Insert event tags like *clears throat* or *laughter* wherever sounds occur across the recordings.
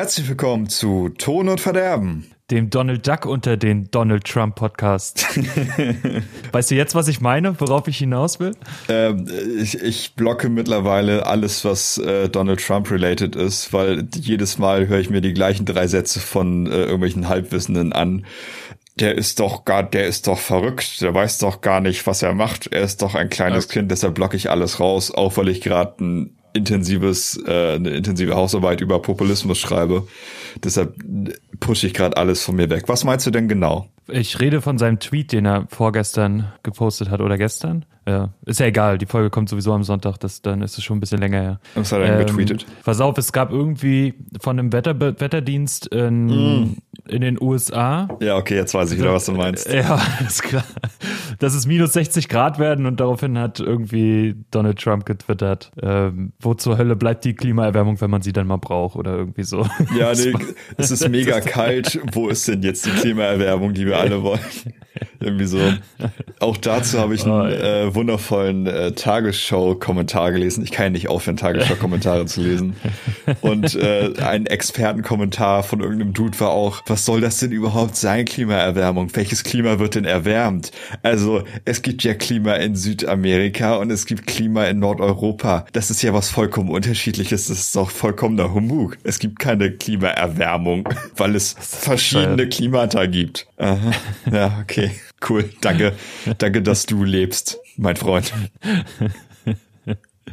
Herzlich willkommen zu Ton und Verderben. Dem Donald Duck unter den Donald Trump Podcast. *laughs* weißt du jetzt, was ich meine, worauf ich hinaus will? Ähm, ich, ich blocke mittlerweile alles, was äh, Donald Trump related ist, weil jedes Mal höre ich mir die gleichen drei Sätze von äh, irgendwelchen Halbwissenden an. Der ist doch gar, der ist doch verrückt, der weiß doch gar nicht, was er macht. Er ist doch ein kleines okay. Kind, deshalb blocke ich alles raus, auch weil ich gerade ein intensives, äh, eine intensive Hausarbeit über Populismus schreibe. Deshalb pushe ich gerade alles von mir weg. Was meinst du denn genau? Ich rede von seinem Tweet, den er vorgestern gepostet hat oder gestern. Ja, ist ja egal, die Folge kommt sowieso am Sonntag, das, dann ist es schon ein bisschen länger her. Was hat er ähm, getweetet? Pass auf, es gab irgendwie von einem Wetter, Wetterdienst in, mm. in den USA. Ja, okay, jetzt weiß ich wieder, was du meinst. Ja, ist klar. Dass es minus 60 Grad werden und daraufhin hat irgendwie Donald Trump getwittert, ähm, wo zur Hölle bleibt die Klimaerwärmung, wenn man sie dann mal braucht oder irgendwie so. Ja, nee, *laughs* es ist mega kalt. Wo ist denn jetzt die Klimaerwärmung, die wir alle wollen? *laughs* Irgendwie so. Auch dazu habe ich einen oh, ja. äh, wundervollen äh, Tagesschau-Kommentar gelesen. Ich kann ja nicht aufhören, Tagesschau-Kommentare zu lesen. Und äh, ein Expertenkommentar von irgendeinem Dude war auch, was soll das denn überhaupt sein, Klimaerwärmung? Welches Klima wird denn erwärmt? Also, es gibt ja Klima in Südamerika und es gibt Klima in Nordeuropa. Das ist ja was vollkommen unterschiedliches. Das ist doch vollkommener Humbug. Es gibt keine Klimaerwärmung, weil es verschiedene Klimata gibt. Aha. Ja, okay. Cool. Danke. *laughs* Danke, dass du lebst, mein Freund. *laughs*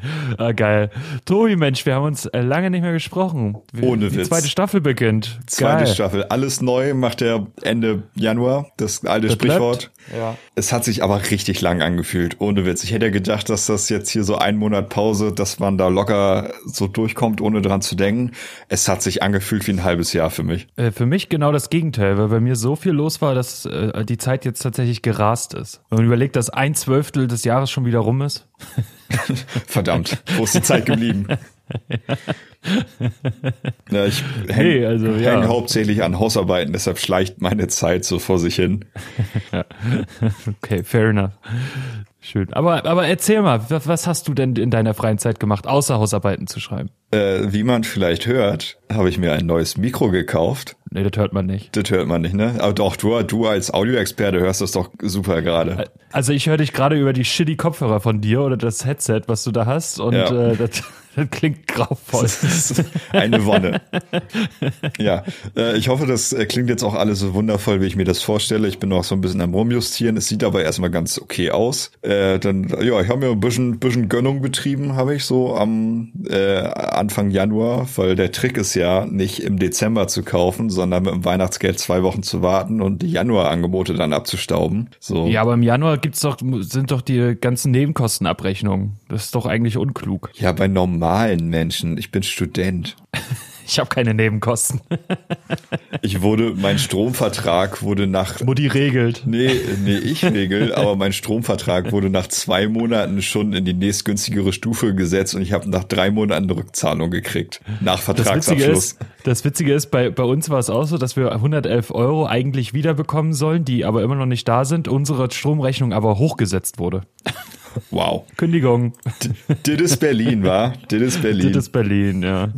*laughs* Ah, geil. Tobi, Mensch, wir haben uns äh, lange nicht mehr gesprochen. Ohne Witz. Die zweite Staffel beginnt. Zweite geil. Staffel. Alles neu macht er Ende Januar. Das alte das Sprichwort. Ja. Es hat sich aber richtig lang angefühlt. Ohne Witz. Ich hätte ja gedacht, dass das jetzt hier so ein Monat Pause, dass man da locker so durchkommt, ohne dran zu denken. Es hat sich angefühlt wie ein halbes Jahr für mich. Äh, für mich genau das Gegenteil, weil bei mir so viel los war, dass äh, die Zeit jetzt tatsächlich gerast ist. Wenn man überlegt, dass ein Zwölftel des Jahres schon wieder rum ist. *laughs* Verdammt, wo ist die Zeit geblieben? *laughs* ja, ich hänge hey, also, ja. häng hauptsächlich an Hausarbeiten, deshalb schleicht meine Zeit so vor sich hin. *laughs* okay, fair enough. Schön. Aber, aber erzähl mal, was hast du denn in deiner freien Zeit gemacht, außer Hausarbeiten zu schreiben? Äh, wie man vielleicht hört, habe ich mir ein neues Mikro gekauft. Nee, das hört man nicht. Das hört man nicht, ne? Aber doch, du, du als Audioexperte hörst das doch super gerade. Also ich höre dich gerade über die shitty Kopfhörer von dir oder das Headset, was du da hast und ja. äh, das *laughs* das klingt grauvoll. Eine Wonne. ja, äh, ich hoffe, das äh, klingt jetzt auch alles so wundervoll, wie ich mir das vorstelle. Ich bin noch so ein bisschen am Rumjustieren. Es sieht aber erstmal ganz okay aus. Äh, dann, ja, ich habe mir ein bisschen, bisschen Gönnung betrieben, habe ich so am äh, Anfang Januar, weil der Trick ist ja, nicht im Dezember zu kaufen, sondern mit dem Weihnachtsgeld zwei Wochen zu warten und die Januarangebote dann abzustauben. So. Ja, aber im Januar gibt's doch, sind doch die ganzen Nebenkostenabrechnungen. Das ist doch eigentlich unklug. Ja, bei normal normalen Menschen. Ich bin Student. Ich habe keine Nebenkosten. ich wurde, mein Stromvertrag wurde nach. Mutti regelt. Nee, nee, ich regel, aber mein Stromvertrag wurde nach zwei Monaten schon in die nächstgünstigere Stufe gesetzt und ich habe nach drei Monaten eine Rückzahlung gekriegt. Nach Vertragsabschluss. Das Witzige ist, das Witzige ist bei, bei uns war es auch so, dass wir 111 Euro eigentlich wiederbekommen sollen, die aber immer noch nicht da sind, unsere Stromrechnung aber hochgesetzt wurde. Wow. Kündigung. Das ist Berlin, war? Das ist Berlin. Das ist Berlin, ja.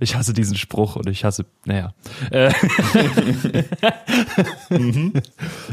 Ich hasse diesen Spruch und ich hasse, naja. Äh. *laughs* mhm.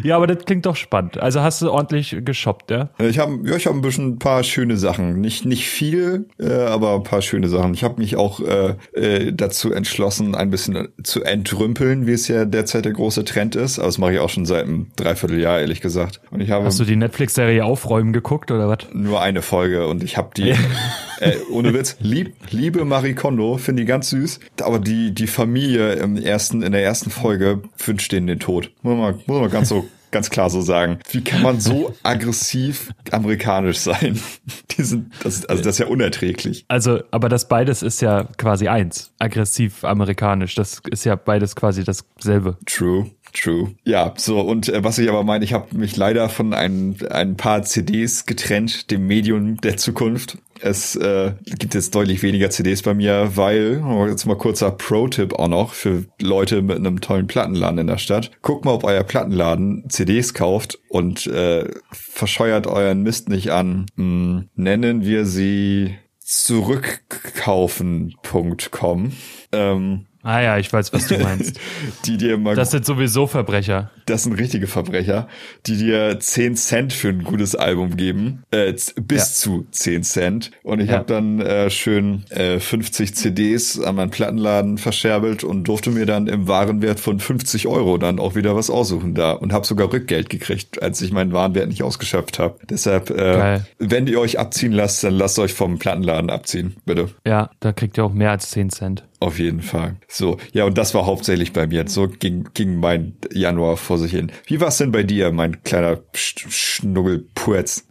Ja, aber das klingt doch spannend. Also hast du ordentlich geshoppt, ja? Ich habe ja, ich hab ein bisschen ein paar schöne Sachen. Nicht, nicht viel, äh, aber ein paar schöne Sachen. Ich habe mich auch äh, äh, dazu entschlossen, ein bisschen zu entrümpeln, wie es ja derzeit der große Trend ist. Aber das mache ich auch schon seit einem Dreivierteljahr, ehrlich gesagt. Und ich habe Hast du die Netflix-Serie Aufräumen geguckt oder was? Nur eine Folge und ich habe die, *laughs* äh, ohne Witz, lieb, liebe Marie Kondo, finde die ganz süß. Aber die, die Familie im ersten, in der ersten Folge wünscht denen den Tod. Muss man, muss man ganz so *laughs* ganz klar so sagen. Wie kann man so aggressiv amerikanisch sein? *laughs* Die sind, das, also das ist ja unerträglich. Also, aber das beides ist ja quasi eins. Aggressiv amerikanisch. Das ist ja beides quasi dasselbe. True. True. Ja, so, und äh, was ich aber meine, ich habe mich leider von ein, ein paar CDs getrennt, dem Medium der Zukunft. Es äh, gibt jetzt deutlich weniger CDs bei mir, weil, jetzt mal kurzer Pro-Tipp auch noch für Leute mit einem tollen Plattenladen in der Stadt. Guckt mal, ob euer Plattenladen CDs kauft und äh, verscheuert euren Mist nicht an. Hm, nennen wir sie zurückkaufen.com. Ähm, Ah ja, ich weiß, was du meinst. *laughs* die dir mal. Das sind sowieso Verbrecher. Das sind richtige Verbrecher, die dir 10 Cent für ein gutes Album geben. Äh, bis ja. zu 10 Cent. Und ich ja. habe dann äh, schön äh, 50 CDs an meinen Plattenladen verscherbelt und durfte mir dann im Warenwert von 50 Euro dann auch wieder was aussuchen da und habe sogar Rückgeld gekriegt, als ich meinen Warenwert nicht ausgeschöpft habe. Deshalb, äh, wenn ihr euch abziehen lasst, dann lasst euch vom Plattenladen abziehen, bitte. Ja, da kriegt ihr auch mehr als 10 Cent. Auf jeden Fall. So, ja, und das war hauptsächlich bei mir. So ging, ging mein Januar vor sich hin. Wie war es denn bei dir, mein kleiner Sch Schnuggelpurz?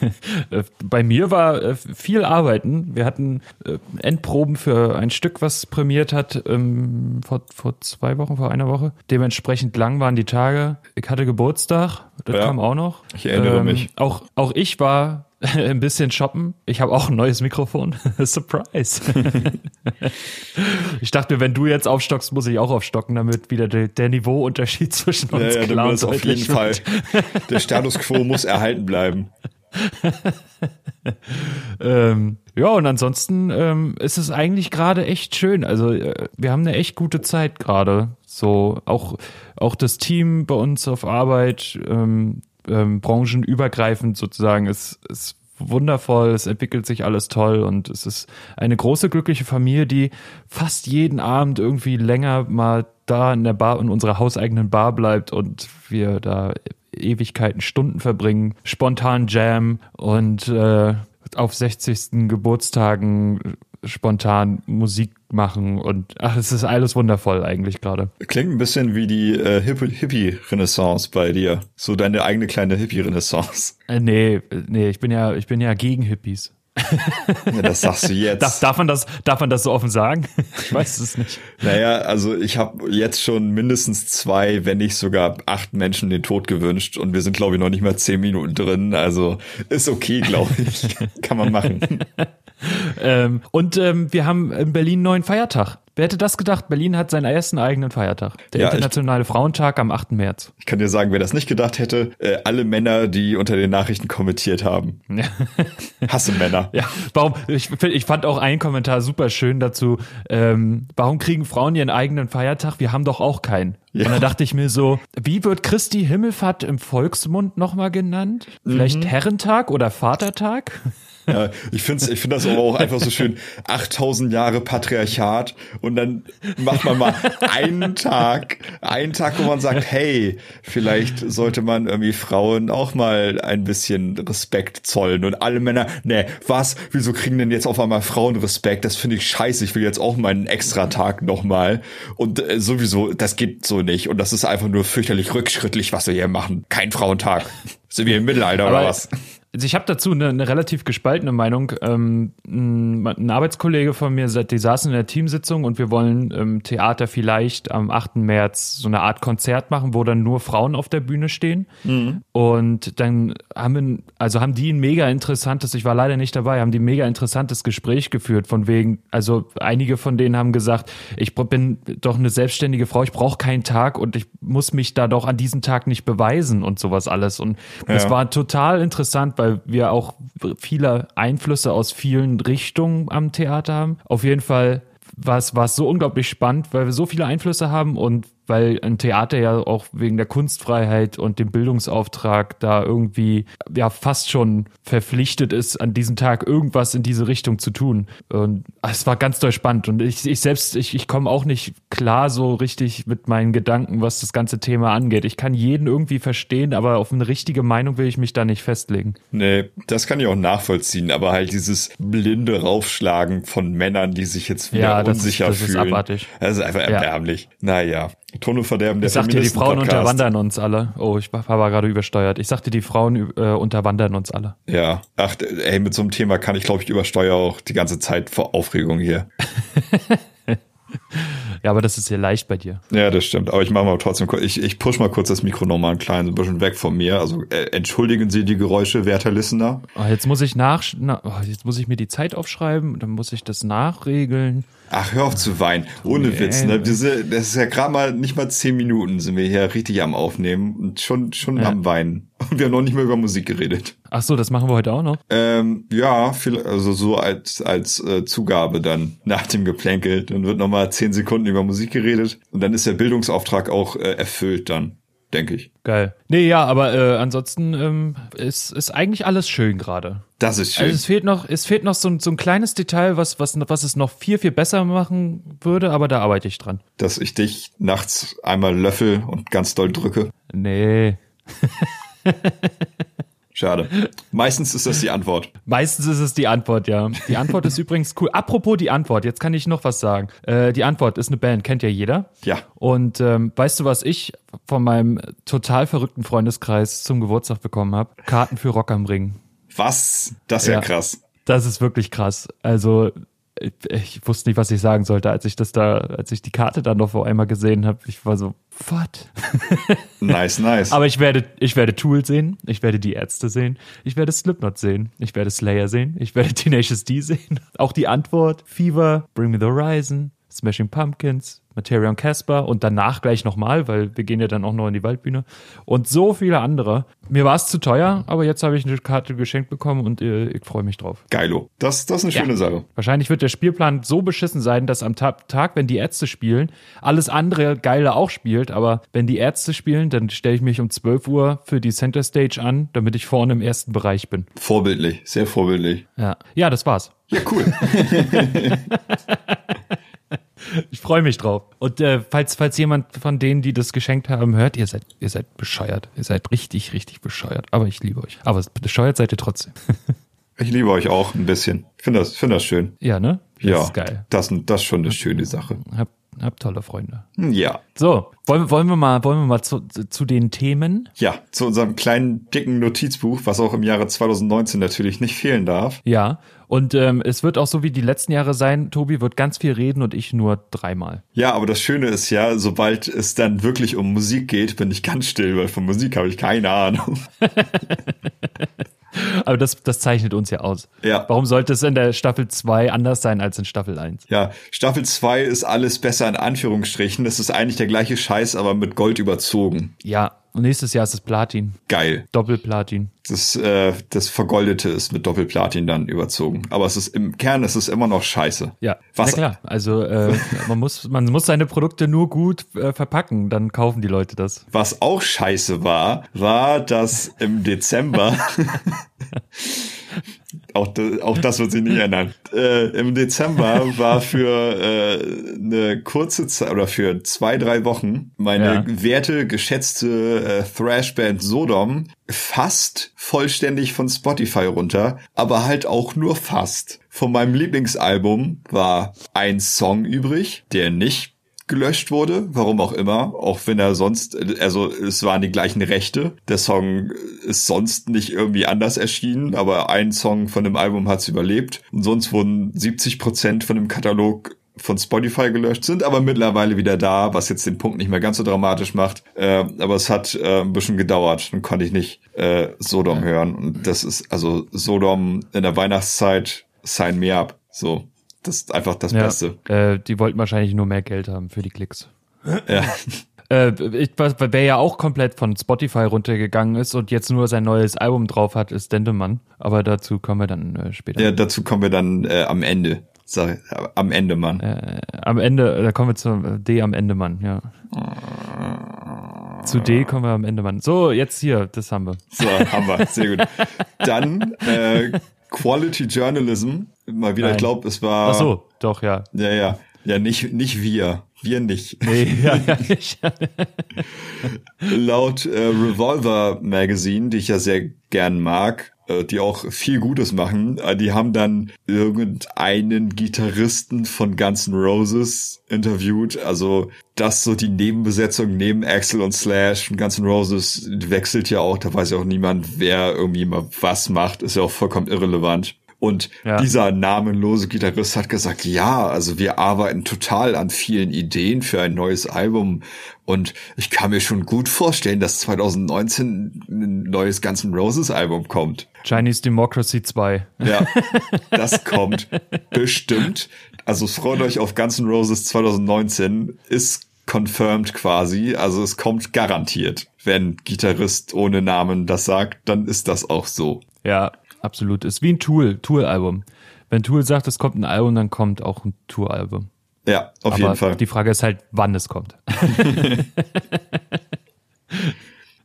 *laughs* bei mir war äh, viel Arbeiten. Wir hatten äh, Endproben für ein Stück, was prämiert hat ähm, vor, vor zwei Wochen, vor einer Woche. Dementsprechend lang waren die Tage. Ich hatte Geburtstag, das ja, kam auch noch. Ich erinnere ähm, mich. Auch, auch ich war *laughs* ein bisschen shoppen. Ich habe auch ein neues Mikrofon. *laughs* Surprise. Ich dachte, wenn du jetzt aufstockst, muss ich auch aufstocken, damit wieder der, der Niveauunterschied *laughs* zwischen uns ja, ja, klar und auf jeden. Fall. Der Status quo muss erhalten bleiben. *laughs* ähm, ja, und ansonsten ähm, ist es eigentlich gerade echt schön. Also äh, wir haben eine echt gute Zeit gerade. So auch auch das Team bei uns auf Arbeit. Ähm, ähm, branchenübergreifend sozusagen. Es ist wundervoll, es entwickelt sich alles toll und es ist eine große glückliche Familie, die fast jeden Abend irgendwie länger mal da in der Bar, in unserer hauseigenen Bar bleibt und wir da Ewigkeiten, Stunden verbringen, spontan Jam und äh, auf 60. Geburtstagen spontan Musik machen und ach, es ist alles wundervoll eigentlich gerade. Klingt ein bisschen wie die äh, Hippie-Renaissance bei dir. So deine eigene kleine Hippie-Renaissance. Äh, nee, nee, ich bin ja, ich bin ja gegen Hippies. Ja, das sagst du jetzt. Darf, darf, man das, darf man das so offen sagen? Ich weiß es nicht. Naja, also ich habe jetzt schon mindestens zwei, wenn nicht sogar acht Menschen den Tod gewünscht und wir sind, glaube ich, noch nicht mal zehn Minuten drin. Also ist okay, glaube ich. *laughs* Kann man machen. ähm, und ähm, wir haben in Berlin einen neuen Feiertag. Wer hätte das gedacht? Berlin hat seinen ersten eigenen Feiertag. Der ja, Internationale ich, Frauentag am 8. März. Ich kann dir sagen, wer das nicht gedacht hätte, äh, alle Männer, die unter den Nachrichten kommentiert haben. *laughs* Hasse Männer. Ja, warum? Ich, ich fand auch einen Kommentar super schön dazu. Ähm, warum kriegen Frauen ihren eigenen Feiertag? Wir haben doch auch keinen. Ja. Und da dachte ich mir so, wie wird Christi Himmelfahrt im Volksmund nochmal genannt? Vielleicht mhm. Herrentag oder Vatertag? Ja, ich finde ich find das aber auch einfach so schön. 8000 Jahre Patriarchat und dann macht man mal einen Tag, einen Tag, wo man sagt, hey, vielleicht sollte man irgendwie Frauen auch mal ein bisschen Respekt zollen und alle Männer, ne, was? Wieso kriegen denn jetzt auf einmal Frauen Respekt? Das finde ich scheiße. Ich will jetzt auch meinen extra Tag nochmal. Und äh, sowieso, das geht so nicht. Und das ist einfach nur fürchterlich rückschrittlich, was wir hier machen. Kein Frauentag. Sind wir im Mittelalter aber, oder was? Also ich habe dazu eine, eine, relativ gespaltene Meinung. Ähm, ein Arbeitskollege von mir, die saßen in der Teamsitzung und wir wollen im Theater vielleicht am 8. März so eine Art Konzert machen, wo dann nur Frauen auf der Bühne stehen. Mhm. Und dann haben wir, also haben die ein mega interessantes, ich war leider nicht dabei, haben die ein mega interessantes Gespräch geführt, von wegen, also einige von denen haben gesagt, ich bin doch eine selbstständige Frau, ich brauche keinen Tag und ich muss mich da doch an diesem Tag nicht beweisen und sowas alles. Und es ja. war total interessant, weil wir auch viele Einflüsse aus vielen Richtungen am Theater haben. Auf jeden Fall war es, so unglaublich spannend, weil wir so viele Einflüsse haben und weil ein Theater ja auch wegen der Kunstfreiheit und dem Bildungsauftrag da irgendwie ja fast schon verpflichtet ist, an diesem Tag irgendwas in diese Richtung zu tun. Und es war ganz doll spannend. Und ich, ich selbst, ich, ich komme auch nicht klar so richtig mit meinen Gedanken, was das ganze Thema angeht. Ich kann jeden irgendwie verstehen, aber auf eine richtige Meinung will ich mich da nicht festlegen. Nee, das kann ich auch nachvollziehen, aber halt dieses blinde Raufschlagen von Männern, die sich jetzt wieder ja, das unsicher ist, das fühlen. Ist abartig. Das ist einfach erbärmlich. Ja. Naja. Tonverderben der Ich sagte, die Frauen Podcast. unterwandern uns alle. Oh, ich war gerade übersteuert. Ich sagte, die Frauen äh, unterwandern uns alle. Ja, ach, ey, mit so einem Thema kann ich, glaube ich, übersteuer auch die ganze Zeit vor Aufregung hier. *laughs* ja, aber das ist ja leicht bei dir. Ja, das stimmt. Aber ich mache mal trotzdem, ich, ich push mal kurz das Mikro nochmal ein kleines ein bisschen weg von mir. Also äh, entschuldigen Sie die Geräusche, werter Listener. Oh, jetzt muss ich nach, na, oh, jetzt muss ich mir die Zeit aufschreiben, dann muss ich das nachregeln. Ach, hör auf zu weinen. Ohne nee. Witz, ne? Diese, das ist ja gerade mal nicht mal zehn Minuten sind wir hier richtig am Aufnehmen und schon, schon ja. am Weinen. Und wir haben noch nicht mehr über Musik geredet. Ach so, das machen wir heute auch noch? Ähm, ja, viel, also so als, als äh, Zugabe dann nach dem Geplänkel. Dann wird nochmal zehn Sekunden über Musik geredet und dann ist der Bildungsauftrag auch äh, erfüllt dann denke ich. Geil. Nee, ja, aber äh, ansonsten ähm, ist, ist eigentlich alles schön gerade. Das ist schön. Also es fehlt noch, es fehlt noch so ein, so ein kleines Detail, was, was, was es noch viel, viel besser machen würde, aber da arbeite ich dran. Dass ich dich nachts einmal löffel und ganz doll drücke. Nee. *laughs* Schade. Meistens ist das die Antwort. Meistens ist es die Antwort, ja. Die Antwort ist *laughs* übrigens cool. Apropos die Antwort, jetzt kann ich noch was sagen. Äh, die Antwort ist eine Band, kennt ja jeder. Ja. Und ähm, weißt du, was ich von meinem total verrückten Freundeskreis zum Geburtstag bekommen habe? Karten für Rock am Ring. Was? Das ist ja, ja krass. Das ist wirklich krass. Also ich wusste nicht, was ich sagen sollte, als ich das da, als ich die Karte dann noch vor einmal gesehen habe. Ich war so, what? *laughs* nice, nice. Aber ich werde, ich werde Tool sehen, ich werde die Ärzte sehen, ich werde Slipknot sehen, ich werde Slayer sehen, ich werde Tenacious D sehen. *laughs* Auch die Antwort, Fever, Bring Me the Horizon, Smashing Pumpkins, Materion Casper und danach gleich nochmal, weil wir gehen ja dann auch noch in die Waldbühne und so viele andere. Mir war es zu teuer, aber jetzt habe ich eine Karte geschenkt bekommen und äh, ich freue mich drauf. Geilo. Das, das ist eine ja. schöne Sache. Wahrscheinlich wird der Spielplan so beschissen sein, dass am Tag, wenn die Ärzte spielen, alles andere Geile auch spielt, aber wenn die Ärzte spielen, dann stelle ich mich um 12 Uhr für die Center Stage an, damit ich vorne im ersten Bereich bin. Vorbildlich, sehr vorbildlich. Ja, ja das war's. Ja, cool. *laughs* Ich freue mich drauf. Und äh, falls, falls jemand von denen, die das geschenkt haben, hört, ihr seid, ihr seid bescheuert. Ihr seid richtig, richtig bescheuert. Aber ich liebe euch. Aber bescheuert seid ihr trotzdem. *laughs* ich liebe euch auch ein bisschen. Ich finde das, finde das schön. Ja, ne? Das ja, ist geil. Das, das ist schon eine schöne Sache. Hab, hab tolle Freunde. Ja. So, wollen, wollen wir mal, wollen wir mal zu, zu den Themen? Ja, zu unserem kleinen, dicken Notizbuch, was auch im Jahre 2019 natürlich nicht fehlen darf. Ja, und ähm, es wird auch so wie die letzten Jahre sein, Tobi wird ganz viel reden und ich nur dreimal. Ja, aber das Schöne ist ja, sobald es dann wirklich um Musik geht, bin ich ganz still, weil von Musik habe ich keine Ahnung. *laughs* *laughs* Aber das, das zeichnet uns ja aus. Ja. Warum sollte es in der Staffel 2 anders sein als in Staffel 1? Ja, Staffel 2 ist alles besser in Anführungsstrichen. Das ist eigentlich der gleiche Scheiß, aber mit Gold überzogen. Ja, und nächstes Jahr ist es Platin. Geil. Doppelplatin. Das, äh, das Vergoldete ist mit Doppelplatin dann überzogen. Aber es ist im Kern ist es immer noch scheiße. Ja, Was? Ja klar. Also äh, *laughs* man muss man muss seine Produkte nur gut äh, verpacken, dann kaufen die Leute das. Was auch scheiße war, war, dass im Dezember *laughs* *laughs* auch, auch das wird sich nicht ändern. *laughs* Äh, Im Dezember war für äh, eine kurze Zeit oder für zwei, drei Wochen meine ja. werte, geschätzte äh, Thrashband Sodom fast vollständig von Spotify runter, aber halt auch nur fast. Von meinem Lieblingsalbum war ein Song übrig, der nicht gelöscht wurde, warum auch immer, auch wenn er sonst, also es waren die gleichen Rechte. Der Song ist sonst nicht irgendwie anders erschienen, aber ein Song von dem Album hat es überlebt und sonst wurden 70 Prozent von dem Katalog von Spotify gelöscht, sind aber mittlerweile wieder da, was jetzt den Punkt nicht mehr ganz so dramatisch macht. Äh, aber es hat äh, ein bisschen gedauert. Dann konnte ich nicht äh, Sodom hören. Und das ist also Sodom in der Weihnachtszeit, sign me up. So. Das ist einfach das ja, Beste. Äh, die wollten wahrscheinlich nur mehr Geld haben für die Klicks. Ja. *laughs* Äh, wer ja auch komplett von Spotify runtergegangen ist und jetzt nur sein neues Album drauf hat, ist Dendemann. Aber dazu kommen wir dann äh, später. Ja, dazu kommen wir dann äh, am Ende. Sorry, am Ende, Mann. Äh, am Ende, da kommen wir zu D am Ende, Mann, ja. Zu D kommen wir am Ende, Mann. So, jetzt hier, das haben wir. So, haben wir, sehr gut. Dann äh, Quality Journalism. Mal wieder, Nein. ich glaube, es war. Ach so, doch, ja. Ja, ja. Ja, nicht, nicht wir. Wir nicht. *laughs* Nee, ja, ja nicht. *laughs* Laut äh, Revolver Magazine, die ich ja sehr gern mag, äh, die auch viel Gutes machen, äh, die haben dann irgendeinen Gitarristen von Guns N' Roses interviewt. Also das so die Nebenbesetzung neben Axel und Slash von Guns N' Roses wechselt ja auch. Da weiß ja auch niemand, wer irgendwie mal was macht. Ist ja auch vollkommen irrelevant. Und ja. dieser namenlose Gitarrist hat gesagt, ja, also wir arbeiten total an vielen Ideen für ein neues Album. Und ich kann mir schon gut vorstellen, dass 2019 ein neues Guns N' Roses Album kommt. Chinese Democracy 2. Ja, *laughs* das kommt bestimmt. Also freut euch auf Guns N' Roses 2019. Ist confirmed quasi. Also es kommt garantiert. Wenn Gitarrist ohne Namen das sagt, dann ist das auch so. Ja, absolut. Ist wie ein Tool, Tool-Album. Wenn Tool sagt, es kommt ein Album, dann kommt auch ein Tour-Album. Ja, auf Aber jeden Fall. Die Frage ist halt, wann es kommt. *laughs*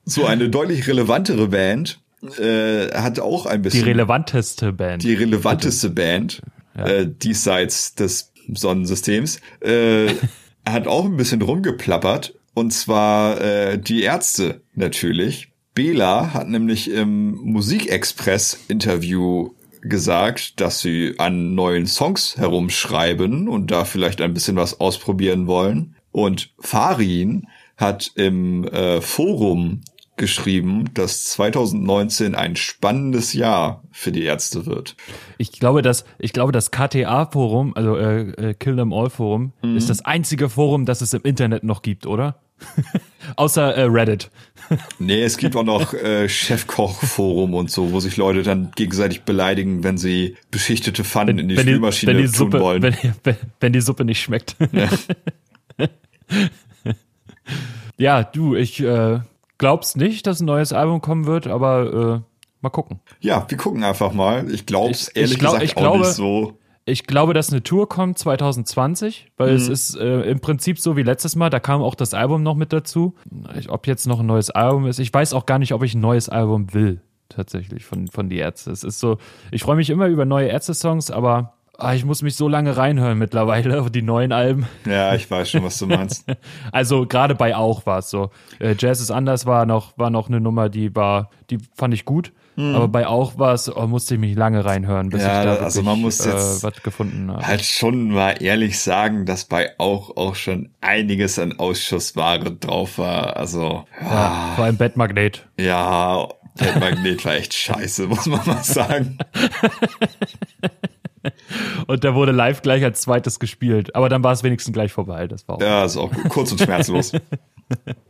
so eine deutlich relevantere Band äh, hat auch ein bisschen. Die relevanteste Band. Die relevanteste Band, ja. äh, diesseits des Sonnensystems, äh, *laughs* hat auch ein bisschen rumgeplappert. Und zwar äh, die Ärzte natürlich. Bela hat nämlich im Musikexpress-Interview gesagt, dass sie an neuen Songs herumschreiben und da vielleicht ein bisschen was ausprobieren wollen. Und Farin hat im äh, Forum geschrieben, dass 2019 ein spannendes Jahr für die Ärzte wird. Ich glaube, dass ich glaube, das KTA-Forum, also äh, äh, Kill Them All Forum, mhm. ist das einzige Forum, das es im Internet noch gibt, oder? *laughs* Außer äh, Reddit. Nee, es gibt auch noch äh, Chefkoch-Forum und so, wo sich Leute dann gegenseitig beleidigen, wenn sie beschichtete Pfannen wenn, in die Spülmaschine die, tun Suppe, wollen. Wenn, wenn, wenn, die Suppe nicht schmeckt. Ja, *laughs* ja du, ich äh, glaub's nicht, dass ein neues Album kommen wird, aber äh, mal gucken. Ja, wir gucken einfach mal. Ich glaub's ich, ehrlich ich glaub, gesagt ich auch glaube, nicht so. Ich glaube, dass eine Tour kommt 2020, weil mhm. es ist äh, im Prinzip so wie letztes Mal, da kam auch das Album noch mit dazu. Ich, ob jetzt noch ein neues Album ist, ich weiß auch gar nicht, ob ich ein neues Album will, tatsächlich, von, von die Ärzte. Es ist so, ich freue mich immer über neue Ärzte-Songs, aber Ah, ich muss mich so lange reinhören mittlerweile auf die neuen Alben. Ja, ich weiß schon, was du meinst. *laughs* also gerade bei auch war es so. Äh, Jazz ist anders war noch war noch eine Nummer, die war, die fand ich gut. Hm. Aber bei auch war es, oh, musste ich mich lange reinhören, bis ja, ich da wirklich, also man muss jetzt äh, was gefunden habe. Halt schon mal ehrlich sagen, dass bei auch auch schon einiges an Ausschussware drauf war. Also ja, ja vor allem Bettmagnet. Ja, Bettmagnet war echt scheiße, muss man mal sagen. *laughs* Und der wurde live gleich als zweites gespielt. Aber dann war es wenigstens gleich vorbei. Das war auch ja, ist auch gut. kurz und schmerzlos. *laughs*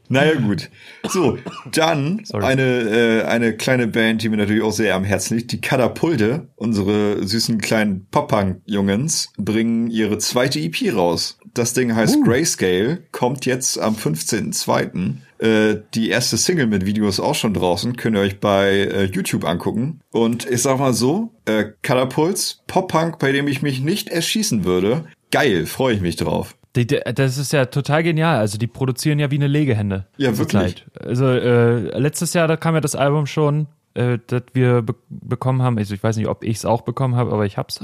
naja, gut. So, dann *laughs* eine, äh, eine kleine Band, die mir natürlich auch sehr am Herzen liegt. Die Katapulte, unsere süßen kleinen Pop-Punk-Jungens, bringen ihre zweite EP raus. Das Ding heißt uh. Grayscale, kommt jetzt am 15.02. Äh, die erste Single mit Video ist auch schon draußen, könnt ihr euch bei äh, YouTube angucken. Und ich sag mal so, äh, Katapuls, Pop-Punk, bei dem ich mich nicht erschießen würde. Geil, freue ich mich drauf. Die, das ist ja total genial. Also die produzieren ja wie eine Legehände. Ja, wirklich. Also äh, letztes Jahr, da kam ja das Album schon, äh, das wir be bekommen haben. Also ich weiß nicht, ob ich es auch bekommen habe, aber ich hab's. *laughs*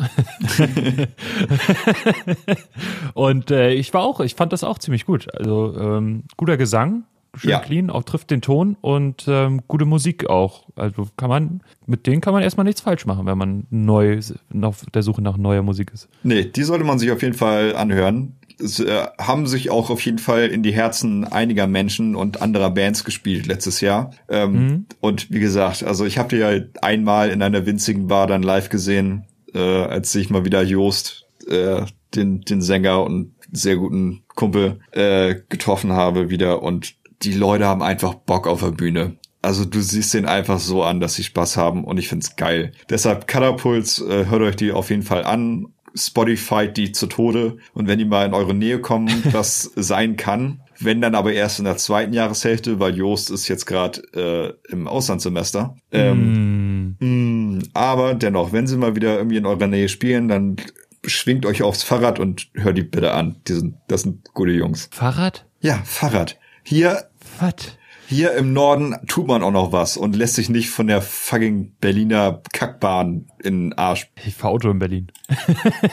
und äh, ich war auch, ich fand das auch ziemlich gut. Also ähm, guter Gesang, schön ja. clean, auch trifft den Ton und ähm, gute Musik auch. Also kann man, mit denen kann man erstmal nichts falsch machen, wenn man neu auf der Suche nach neuer Musik ist. Nee, die sollte man sich auf jeden Fall anhören. Äh, haben sich auch auf jeden Fall in die Herzen einiger Menschen und anderer Bands gespielt letztes Jahr. Ähm, mhm. Und wie gesagt, also ich habe die ja einmal in einer winzigen Bar dann live gesehen, äh, als ich mal wieder Jost, äh, den, den Sänger und sehr guten Kumpel, äh, getroffen habe wieder und die Leute haben einfach Bock auf der Bühne. Also du siehst den einfach so an, dass sie Spaß haben und ich find's geil. Deshalb Catapults, äh, hört euch die auf jeden Fall an. Spotify die zu Tode und wenn die mal in eure Nähe kommen, *laughs* das sein kann. Wenn dann aber erst in der zweiten Jahreshälfte, weil Joost ist jetzt gerade äh, im Auslandssemester. Ähm, mm. Mh, aber dennoch, wenn sie mal wieder irgendwie in eurer Nähe spielen, dann schwingt euch aufs Fahrrad und hört die bitte an. Die sind, das sind gute Jungs. Fahrrad? Ja, Fahrrad. Hier. Was? Hier im Norden tut man auch noch was und lässt sich nicht von der fucking Berliner Kackbahn in den Arsch. Ich fahr Auto in Berlin.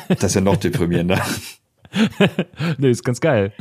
das ist ja noch deprimierender. *laughs* nee, ist ganz geil.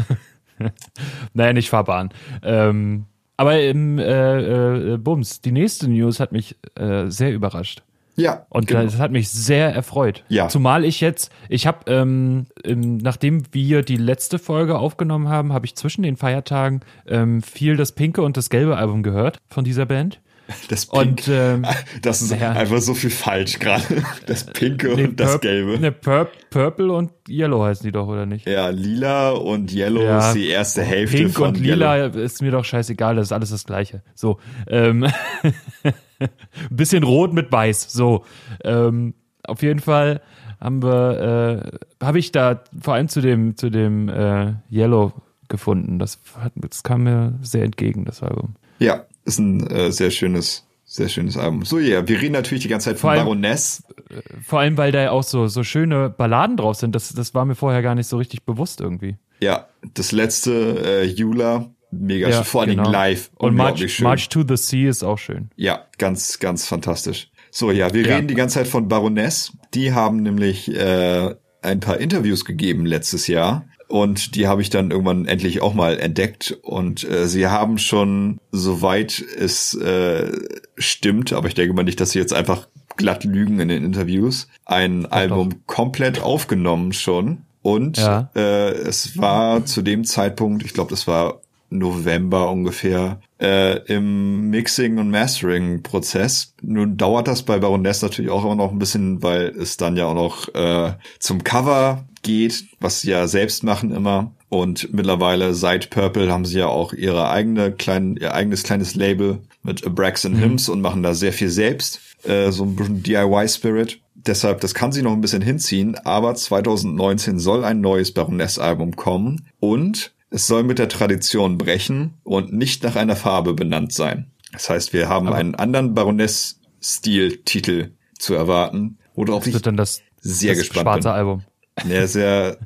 *laughs* naja, nicht Fahrbahn. Ähm, aber im äh, äh, Bums, die nächste News hat mich äh, sehr überrascht. Ja. Und genau. das hat mich sehr erfreut. Ja. Zumal ich jetzt, ich habe, ähm, nachdem wir die letzte Folge aufgenommen haben, habe ich zwischen den Feiertagen ähm, viel das pinke und das gelbe Album gehört von dieser Band. Das Pink, und, ähm, *laughs* das ist ja. einfach so viel falsch gerade. *laughs* Das Pinke nee, und das Gelbe. Ne, Pur Purple und Yellow heißen die doch, oder nicht? Ja, Lila und Yellow ja, ist die erste Hälfte Pink von und Lila Yellow. ist mir doch scheißegal, das ist alles das Gleiche. So, ähm, *laughs* *laughs* bisschen rot mit weiß. So, ähm, auf jeden Fall haben wir, äh, habe ich da vor allem zu dem zu dem äh, Yellow gefunden. Das, hat, das kam mir sehr entgegen, das Album. Ja, ist ein äh, sehr schönes, sehr schönes Album. So, ja, yeah, wir reden natürlich die ganze Zeit von allem, Baroness. Äh, vor allem, weil da ja auch so, so schöne Balladen drauf sind. Das, das war mir vorher gar nicht so richtig bewusst irgendwie. Ja, das letzte, äh, Jula, mega ja, schön. Vor allem genau. live. Und March, schön. March to the Sea ist auch schön. Ja, ganz, ganz fantastisch. So, ja, wir ja. reden die ganze Zeit von Baroness. Die haben nämlich äh, ein paar Interviews gegeben letztes Jahr. Und die habe ich dann irgendwann endlich auch mal entdeckt. Und äh, sie haben schon, soweit es äh, stimmt, aber ich denke mal nicht, dass sie jetzt einfach glatt lügen in den Interviews, ein Ach Album doch. komplett aufgenommen schon. Und ja. äh, es war zu dem Zeitpunkt, ich glaube, das war November ungefähr äh, im Mixing- und Mastering-Prozess. Nun dauert das bei Baroness natürlich auch immer noch ein bisschen, weil es dann ja auch noch äh, zum Cover geht, was sie ja selbst machen immer. Und mittlerweile seit Purple haben sie ja auch ihre eigene kleinen, ihr eigenes kleines Label mit Braxton mhm. Hymns und machen da sehr viel selbst. Äh, so ein bisschen DIY-Spirit. Deshalb, das kann sie noch ein bisschen hinziehen, aber 2019 soll ein neues Baroness-Album kommen und es soll mit der Tradition brechen und nicht nach einer Farbe benannt sein. Das heißt, wir haben Aber einen anderen Baroness-Stil-Titel zu erwarten. Oder auch wird dann das, sehr das gespannt schwarze bin. Album. Ja, sehr.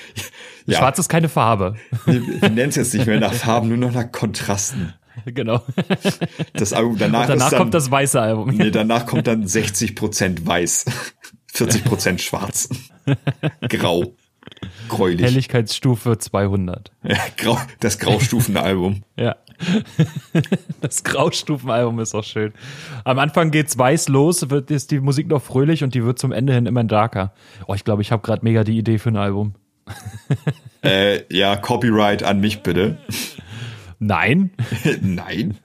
*laughs* ja. Schwarz ist keine Farbe. Wir, wir nennen es jetzt nicht mehr nach Farben, nur noch nach Kontrasten. *laughs* Genau. Das Album danach, Und danach dann, kommt das weiße Album. Nee, danach kommt dann 60% weiß, 40% schwarz, *laughs* grau. Gräulich. Helligkeitsstufe 200. Ja, Grau, das Graustufenalbum. *laughs* ja. Das Graustufenalbum ist auch schön. Am Anfang geht's weiß los, wird ist die Musik noch fröhlich und die wird zum Ende hin immer darker. Oh, ich glaube, ich habe gerade mega die Idee für ein Album. *laughs* äh, ja, Copyright an mich bitte. Nein. *laughs* Nein.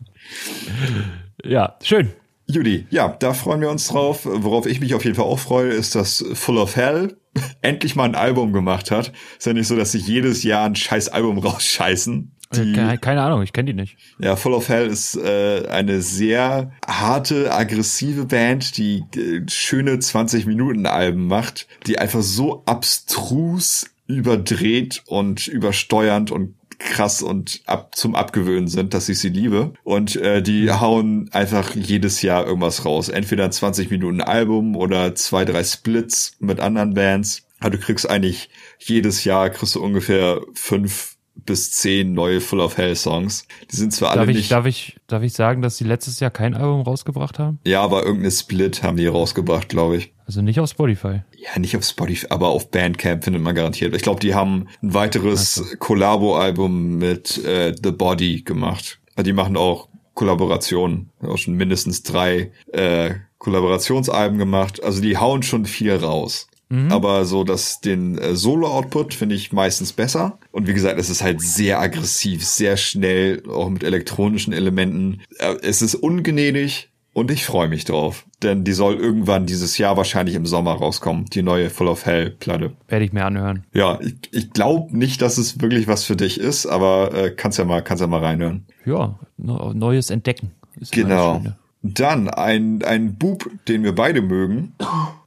Ja, schön. Judy, ja, da freuen wir uns drauf. Worauf ich mich auf jeden Fall auch freue, ist, dass Full of Hell endlich mal ein Album gemacht hat. Ist ja nicht so, dass sich jedes Jahr ein scheiß Album *laughs* rausscheißen. Die, keine, Ahnung, ich kenne die nicht. Ja, Full of Hell ist äh, eine sehr harte, aggressive Band, die äh, schöne 20 Minuten Alben macht, die einfach so abstrus überdreht und übersteuernd und krass und ab zum Abgewöhnen sind, dass ich sie liebe. Und äh, die hauen einfach jedes Jahr irgendwas raus. Entweder ein 20 Minuten Album oder zwei, drei Splits mit anderen Bands. Also du kriegst eigentlich jedes Jahr kriegst du ungefähr fünf bis zehn neue Full of Hell Songs. Die sind zwar darf alle ich, nicht. Darf ich, darf ich sagen, dass sie letztes Jahr kein Album rausgebracht haben? Ja, aber irgendeine Split haben die rausgebracht, glaube ich. Also nicht auf Spotify. Ja, nicht auf Spotify, aber auf Bandcamp findet man garantiert. Ich glaube, die haben ein weiteres. Collabo-Album mit äh, The Body gemacht. Die machen auch Kollaborationen. Auch schon mindestens drei äh, Kollaborationsalben gemacht. Also die hauen schon viel raus. Mhm. Aber so, dass den äh, Solo-Output finde ich meistens besser. Und wie gesagt, es ist halt sehr aggressiv, sehr schnell, auch mit elektronischen Elementen. Äh, es ist ungnädig und ich freue mich drauf. Denn die soll irgendwann dieses Jahr wahrscheinlich im Sommer rauskommen, die neue Full of Hell Platte. Werde ich mir anhören. Ja, ich, ich glaube nicht, dass es wirklich was für dich ist, aber äh, kannst ja mal, kannst ja mal reinhören. Ja, neues Entdecken. genau. Dann ein, ein Bub, den wir beide mögen.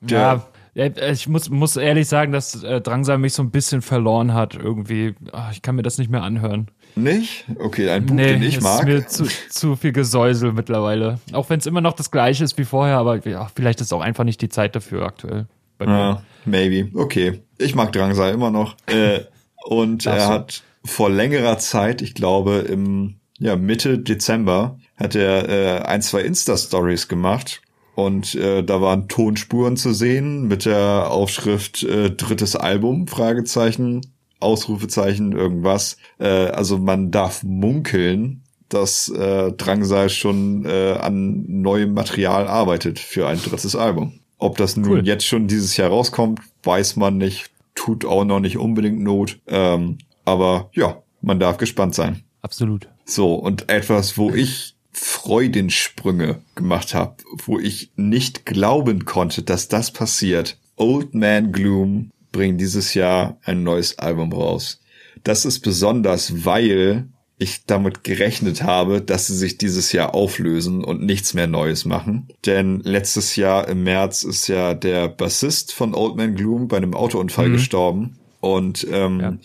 Der, ja, ich muss, muss ehrlich sagen, dass äh, Drangsal mich so ein bisschen verloren hat irgendwie. Ach, ich kann mir das nicht mehr anhören. Nicht? Okay, ein Buch, nee, den ich mag. Ist mir zu, zu viel Gesäusel mittlerweile. Auch wenn es immer noch das gleiche ist wie vorher, aber ja, vielleicht ist auch einfach nicht die Zeit dafür aktuell. Ja, ah, maybe. Okay. Ich mag Drangsal immer noch. Äh, *laughs* und er hat vor längerer Zeit, ich glaube im ja, Mitte Dezember, hat er äh, ein, zwei Insta-Stories gemacht, und äh, da waren Tonspuren zu sehen mit der Aufschrift äh, drittes Album, Fragezeichen, Ausrufezeichen, irgendwas. Äh, also man darf munkeln, dass äh, Drangsal schon äh, an neuem Material arbeitet für ein drittes Album. Ob das nun cool. jetzt schon dieses Jahr rauskommt, weiß man nicht. Tut auch noch nicht unbedingt Not. Ähm, aber ja, man darf gespannt sein. Absolut. So, und etwas, wo ich Freudensprünge gemacht habe, wo ich nicht glauben konnte, dass das passiert. Old Man Gloom bringt dieses Jahr ein neues Album raus. Das ist besonders, weil ich damit gerechnet habe, dass sie sich dieses Jahr auflösen und nichts mehr Neues machen. Denn letztes Jahr im März ist ja der Bassist von Old Man Gloom bei einem Autounfall mhm. gestorben. Und ähm, ja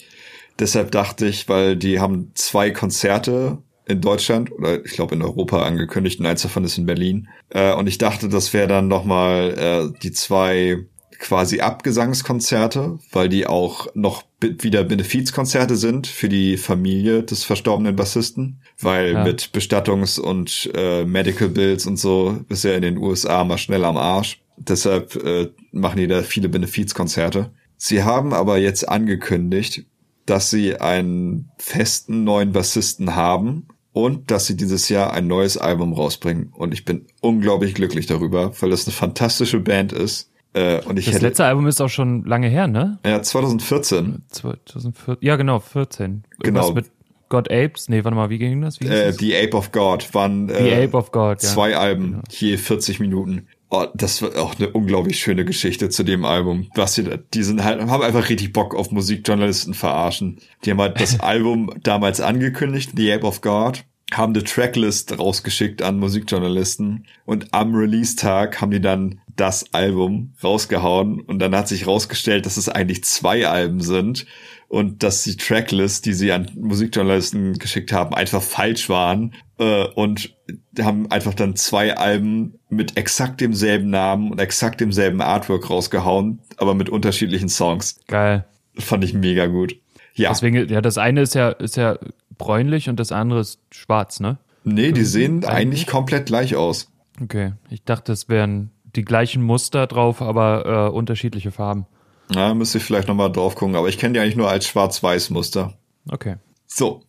Deshalb dachte ich, weil die haben zwei Konzerte in Deutschland oder ich glaube in Europa angekündigt und eins davon ist in Berlin. Äh, und ich dachte, das wäre dann nochmal äh, die zwei quasi Abgesangskonzerte, weil die auch noch wieder Benefizkonzerte sind für die Familie des verstorbenen Bassisten, weil ja. mit Bestattungs- und äh, Medical Bills und so ist ja in den USA mal schnell am Arsch. Deshalb äh, machen die da viele Benefizkonzerte. Sie haben aber jetzt angekündigt, dass sie einen festen neuen Bassisten haben und dass sie dieses Jahr ein neues Album rausbringen. Und ich bin unglaublich glücklich darüber, weil das eine fantastische Band ist. Äh, und ich das hätte, letzte Album ist auch schon lange her, ne? Ja, 2014. 2014. Ja, genau, 14. Irgendwas genau. mit God Apes? Nee, warte mal, wie ging das? Wie äh, The Ape of God waren äh, The Ape of God, ja. zwei Alben, genau. je 40 Minuten. Oh, das war auch eine unglaublich schöne Geschichte zu dem Album. Was sie, die sind halt, haben einfach richtig Bock auf Musikjournalisten verarschen. Die haben halt das *laughs* Album damals angekündigt, The Ape of God, haben eine Tracklist rausgeschickt an Musikjournalisten und am Release-Tag haben die dann das Album rausgehauen und dann hat sich rausgestellt, dass es eigentlich zwei Alben sind und dass die Tracklist, die sie an Musikjournalisten geschickt haben, einfach falsch waren äh, und haben einfach dann zwei Alben mit exakt demselben Namen und exakt demselben Artwork rausgehauen, aber mit unterschiedlichen Songs. Geil. Fand ich mega gut. Ja. Deswegen, ja, das eine ist ja, ist ja bräunlich und das andere ist schwarz, ne? Nee, die sehen eigentlich, eigentlich komplett gleich aus. Okay. Ich dachte, es wären die gleichen Muster drauf, aber äh, unterschiedliche Farben. Na, müsste ich vielleicht nochmal drauf gucken, aber ich kenne die eigentlich nur als Schwarz-Weiß-Muster. Okay. So,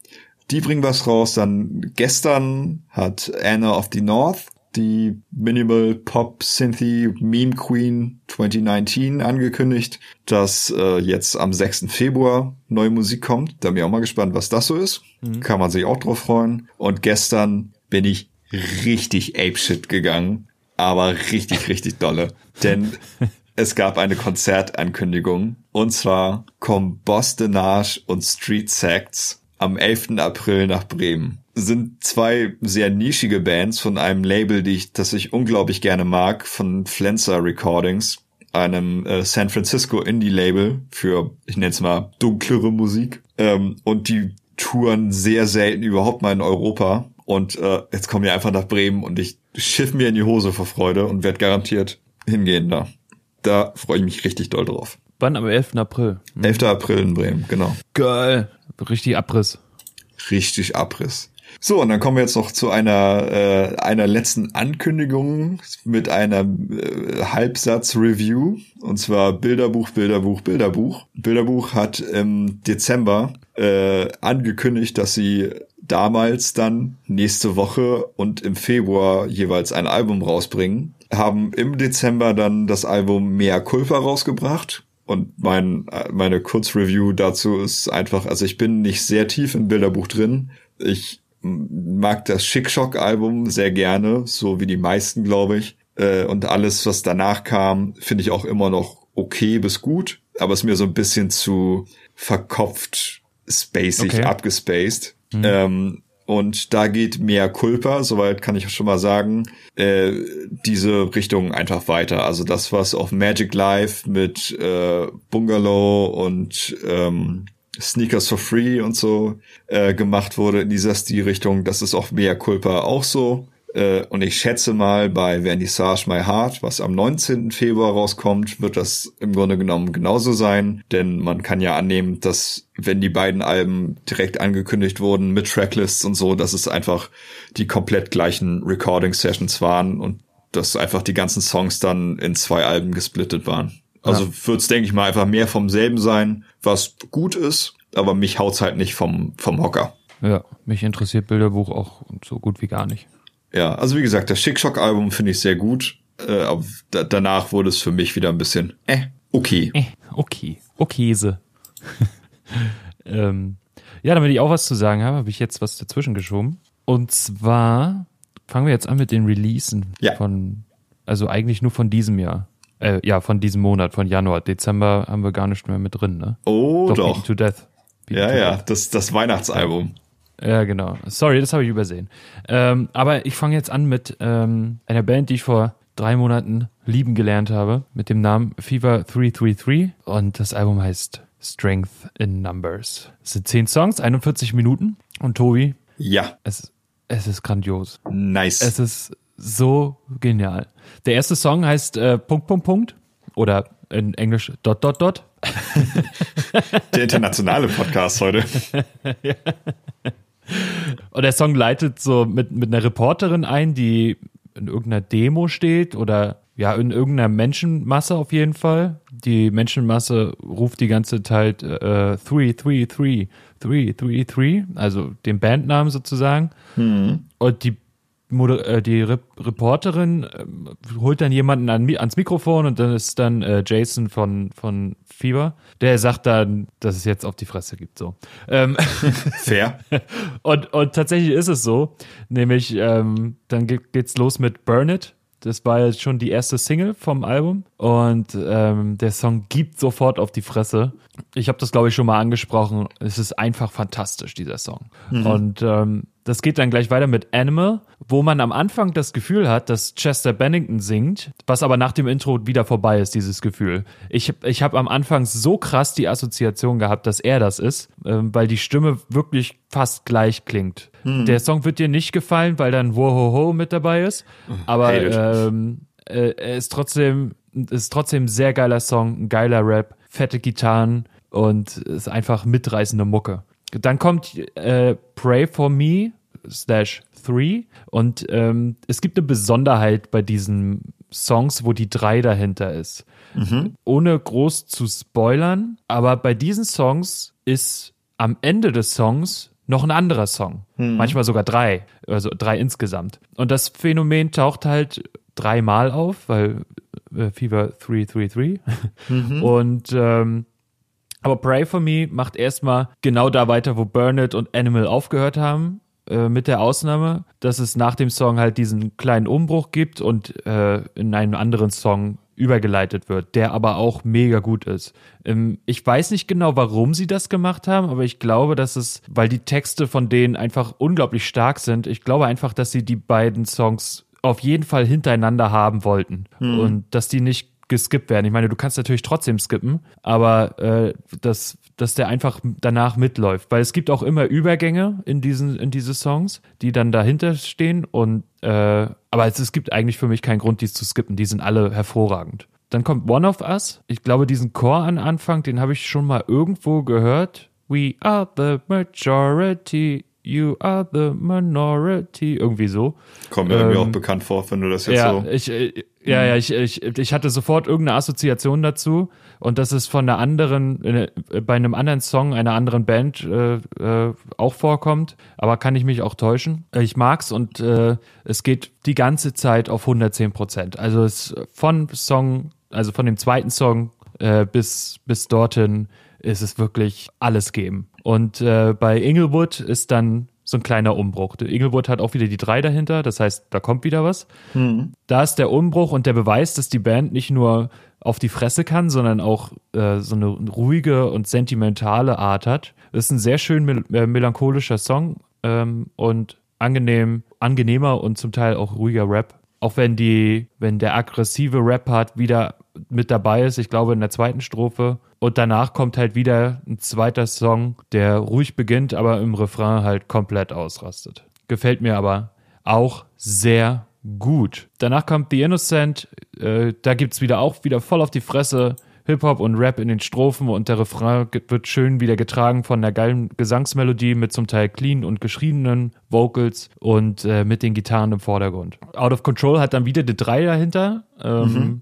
die bringen was raus. Dann gestern hat Anna of the North die Minimal Pop Synthy Meme Queen 2019 angekündigt, dass äh, jetzt am 6. Februar neue Musik kommt. Da bin ich auch mal gespannt, was das so ist. Mhm. Kann man sich auch drauf freuen. Und gestern bin ich richtig apeshit gegangen, aber richtig, richtig dolle. *laughs* Denn es gab eine Konzertankündigung und zwar kommen Bostonage und Street Sects am 11. April nach Bremen. Sind zwei sehr nischige Bands von einem Label, die ich, das ich unglaublich gerne mag, von Flenser Recordings, einem äh, San Francisco Indie-Label für, ich nenne es mal, dunklere Musik. Ähm, und die touren sehr selten überhaupt mal in Europa. Und äh, jetzt kommen wir einfach nach Bremen und ich schiff mir in die Hose vor Freude und werde garantiert hingehen da. Da freue ich mich richtig doll drauf. Wann? Am 11. April. Mhm. 11. April in Bremen, genau. Geil. Richtig Abriss. Richtig Abriss. So, und dann kommen wir jetzt noch zu einer, äh, einer letzten Ankündigung mit einer äh, Halbsatz-Review. Und zwar Bilderbuch, Bilderbuch, Bilderbuch. Bilderbuch hat im Dezember äh, angekündigt, dass sie damals dann nächste Woche und im Februar jeweils ein Album rausbringen. Haben im Dezember dann das Album Mea Culpa rausgebracht. Und mein, meine Kurzreview dazu ist einfach, also ich bin nicht sehr tief im Bilderbuch drin. Ich mag das Schickschock-Album sehr gerne, so wie die meisten, glaube ich. Äh, und alles, was danach kam, finde ich auch immer noch okay bis gut. Aber ist mir so ein bisschen zu verkopft, spacig, okay. abgespaced. Mhm. Ähm, und da geht mehr Culpa, soweit kann ich schon mal sagen, äh, diese Richtung einfach weiter. Also das, was auf Magic Life mit äh, Bungalow und ähm, Sneakers for Free und so äh, gemacht wurde in dieser Stilrichtung, das ist auch mehr Culpa auch so. Äh, und ich schätze mal, bei Vernissage My Heart, was am 19. Februar rauskommt, wird das im Grunde genommen genauso sein. Denn man kann ja annehmen, dass wenn die beiden Alben direkt angekündigt wurden mit Tracklists und so, dass es einfach die komplett gleichen Recording-Sessions waren und dass einfach die ganzen Songs dann in zwei Alben gesplittet waren. Also ja. wird es, denke ich mal, einfach mehr vom selben sein, was gut ist, aber mich haut's halt nicht vom, vom Hocker. Ja, mich interessiert Bilderbuch auch so gut wie gar nicht. Ja, also wie gesagt, das Schickschock-Album finde ich sehr gut. Äh, aber da, danach wurde es für mich wieder ein bisschen, äh, okay. Äh, okay. Okayse. *laughs* ähm, ja, damit ich auch was zu sagen habe, habe ich jetzt was dazwischen geschoben. Und zwar fangen wir jetzt an mit den Releasen ja. von, also eigentlich nur von diesem Jahr. Äh, ja, von diesem Monat, von Januar. Dezember haben wir gar nicht mehr mit drin, ne? Oh, doch. doch. to Death. Beaten ja, to ja, Death. das, das Weihnachtsalbum. Ja, genau. Sorry, das habe ich übersehen. Ähm, aber ich fange jetzt an mit ähm, einer Band, die ich vor drei Monaten lieben gelernt habe, mit dem Namen Fever 333. Und das Album heißt Strength in Numbers. Es sind zehn Songs, 41 Minuten. Und Tobi? Ja. Es, es ist grandios. Nice. Es ist so genial. Der erste Song heißt äh, Punkt, Punkt, Punkt. Oder in Englisch Dot, Dot, Dot. Der internationale Podcast heute. *laughs* *laughs* ja. Und der Song leitet so mit, mit einer Reporterin ein, die in irgendeiner Demo steht oder ja, in irgendeiner Menschenmasse auf jeden Fall. Die Menschenmasse ruft die ganze Zeit äh, 333, 333, also den Bandnamen sozusagen. Mhm. Und die Moder äh, die Re Reporterin äh, holt dann jemanden an, ans Mikrofon und dann ist dann äh, Jason von, von Fever. Der sagt dann, dass es jetzt auf die Fresse gibt. So. Ähm, *laughs* Fair. *laughs* und, und tatsächlich ist es so. Nämlich, ähm, dann geht, geht's los mit Burn It. Das war jetzt schon die erste Single vom Album und ähm, der Song gibt sofort auf die Fresse. Ich habe das, glaube ich, schon mal angesprochen. Es ist einfach fantastisch, dieser Song. Mhm. Und ähm, das geht dann gleich weiter mit Animal, wo man am Anfang das Gefühl hat, dass Chester Bennington singt, was aber nach dem Intro wieder vorbei ist, dieses Gefühl. Ich, ich habe am Anfang so krass die Assoziation gehabt, dass er das ist, ähm, weil die Stimme wirklich fast gleich klingt. Hm. Der Song wird dir nicht gefallen, weil dann Wohoho mit dabei ist, aber ähm, äh, er ist trotzdem, ist trotzdem ein sehr geiler Song, ein geiler Rap, fette Gitarren und ist einfach mitreißende Mucke. Dann kommt äh, Pray for Me slash 3 und ähm, es gibt eine Besonderheit bei diesen Songs, wo die 3 dahinter ist. Mhm. Ohne groß zu spoilern, aber bei diesen Songs ist am Ende des Songs noch ein anderer Song. Mhm. Manchmal sogar drei, also drei insgesamt. Und das Phänomen taucht halt dreimal auf, weil äh, Fever 333. Mhm. *laughs* Und ähm, aber Pray for Me macht erstmal genau da weiter, wo Burn It und Animal aufgehört haben. Äh, mit der Ausnahme, dass es nach dem Song halt diesen kleinen Umbruch gibt und äh, in einen anderen Song übergeleitet wird, der aber auch mega gut ist. Ähm, ich weiß nicht genau, warum sie das gemacht haben, aber ich glaube, dass es, weil die Texte von denen einfach unglaublich stark sind, ich glaube einfach, dass sie die beiden Songs auf jeden Fall hintereinander haben wollten hm. und dass die nicht geskippt werden. Ich meine, du kannst natürlich trotzdem skippen, aber äh, dass, dass der einfach danach mitläuft. Weil es gibt auch immer Übergänge in diesen, in diese Songs, die dann dahinter stehen und äh, aber es, es gibt eigentlich für mich keinen Grund, dies zu skippen. Die sind alle hervorragend. Dann kommt One of Us. Ich glaube, diesen Chor an Anfang, den habe ich schon mal irgendwo gehört. We are the majority You are the minority. Irgendwie so. Kommt mir ähm, auch bekannt vor, wenn du das jetzt ja, so. Ich, äh, ja, ja, ich, ich, ich hatte sofort irgendeine Assoziation dazu und dass es von einer anderen, bei einem anderen Song einer anderen Band äh, äh, auch vorkommt, aber kann ich mich auch täuschen. Ich mag's und äh, es geht die ganze Zeit auf 110 Prozent. Also es von Song, also von dem zweiten Song äh, bis, bis dorthin ist es wirklich alles geben. Und äh, bei Inglewood ist dann so ein kleiner Umbruch. Inglewood hat auch wieder die drei dahinter, das heißt, da kommt wieder was. Mhm. Da ist der Umbruch und der Beweis, dass die Band nicht nur auf die Fresse kann, sondern auch äh, so eine ruhige und sentimentale Art hat. Ist ein sehr schön mel äh, melancholischer Song ähm, und angenehm, angenehmer und zum Teil auch ruhiger Rap. Auch wenn die, wenn der aggressive Rap-Part wieder mit dabei ist, ich glaube in der zweiten Strophe, und danach kommt halt wieder ein zweiter Song, der ruhig beginnt, aber im Refrain halt komplett ausrastet. Gefällt mir aber auch sehr gut. Danach kommt The Innocent, äh, da gibt's wieder auch wieder voll auf die Fresse. Hip-Hop und Rap in den Strophen und der Refrain wird schön wieder getragen von der geilen Gesangsmelodie mit zum Teil clean und geschriebenen Vocals und äh, mit den Gitarren im Vordergrund. Out of Control hat dann wieder die drei dahinter. Ähm, mhm.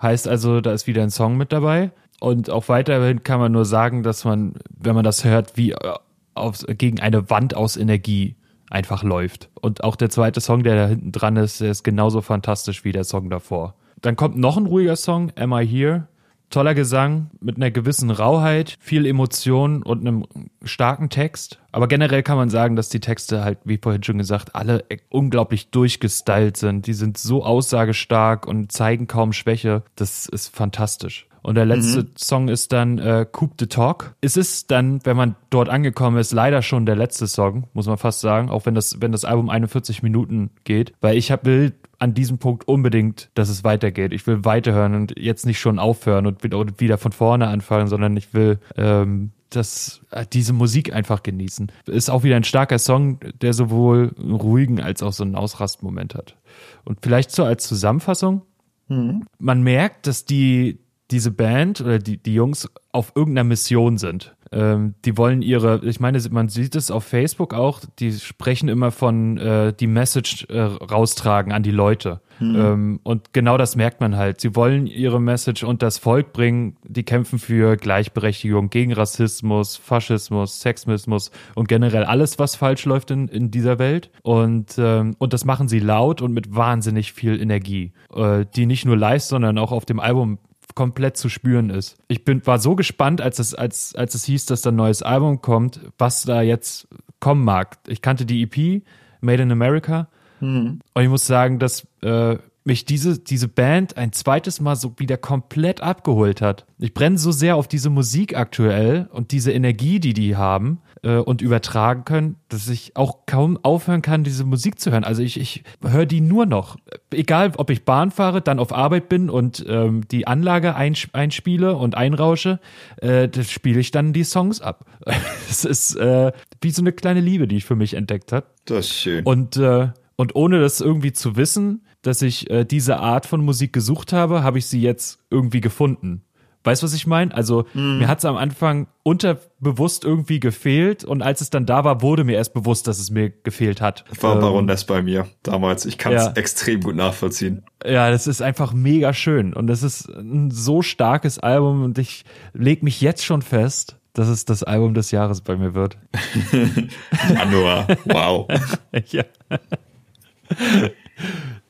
Heißt also, da ist wieder ein Song mit dabei. Und auch weiterhin kann man nur sagen, dass man, wenn man das hört, wie äh, auf, gegen eine Wand aus Energie einfach läuft. Und auch der zweite Song, der da hinten dran ist, der ist genauso fantastisch wie der Song davor. Dann kommt noch ein ruhiger Song, Am I Here? Toller Gesang mit einer gewissen Rauheit, viel Emotion und einem starken Text. Aber generell kann man sagen, dass die Texte halt, wie vorhin schon gesagt, alle unglaublich durchgestylt sind. Die sind so aussagestark und zeigen kaum Schwäche. Das ist fantastisch. Und der letzte mhm. Song ist dann äh, Coupe de Talk. Es ist dann, wenn man dort angekommen ist, leider schon der letzte Song, muss man fast sagen, auch wenn das, wenn das Album 41 Minuten geht. Weil ich hab, will an diesem Punkt unbedingt, dass es weitergeht. Ich will weiterhören und jetzt nicht schon aufhören und wieder von vorne anfangen, sondern ich will ähm, das, äh, diese Musik einfach genießen. Ist auch wieder ein starker Song, der sowohl einen ruhigen als auch so einen Ausrastmoment hat. Und vielleicht so als Zusammenfassung, mhm. man merkt, dass die, diese Band oder die, die Jungs auf irgendeiner Mission sind. Ähm, die wollen ihre, ich meine, man sieht es auf Facebook auch, die sprechen immer von äh, die Message äh, raustragen an die Leute. Mhm. Ähm, und genau das merkt man halt. Sie wollen ihre Message und das Volk bringen, die kämpfen für Gleichberechtigung, gegen Rassismus, Faschismus, Sexismus und generell alles, was falsch läuft in, in dieser Welt. Und, ähm, und das machen sie laut und mit wahnsinnig viel Energie, äh, die nicht nur live, sondern auch auf dem Album komplett zu spüren ist. Ich bin, war so gespannt, als es, als, als es hieß, dass da ein neues Album kommt, was da jetzt kommen mag. Ich kannte die EP, Made in America. Mhm. Und ich muss sagen, dass äh, mich diese, diese Band ein zweites Mal so wieder komplett abgeholt hat. Ich brenne so sehr auf diese Musik aktuell und diese Energie, die die haben äh, und übertragen können, dass ich auch kaum aufhören kann, diese Musik zu hören. Also ich, ich höre die nur noch. Egal, ob ich Bahn fahre, dann auf Arbeit bin und ähm, die Anlage einspiele und einrausche, äh, das spiele ich dann die Songs ab. *laughs* Es ist äh, wie so eine kleine Liebe, die ich für mich entdeckt habe. Das ist schön. Und, äh, und ohne das irgendwie zu wissen, dass ich äh, diese Art von Musik gesucht habe, habe ich sie jetzt irgendwie gefunden. Weißt du, was ich meine? Also mm. mir hat es am Anfang unterbewusst irgendwie gefehlt und als es dann da war, wurde mir erst bewusst, dass es mir gefehlt hat. War ähm, Baroness bei mir damals. Ich kann es ja. extrem gut nachvollziehen. Ja, das ist einfach mega schön und das ist ein so starkes Album und ich leg mich jetzt schon fest, dass es das Album des Jahres bei mir wird. *laughs* Januar, wow. *laughs* ja.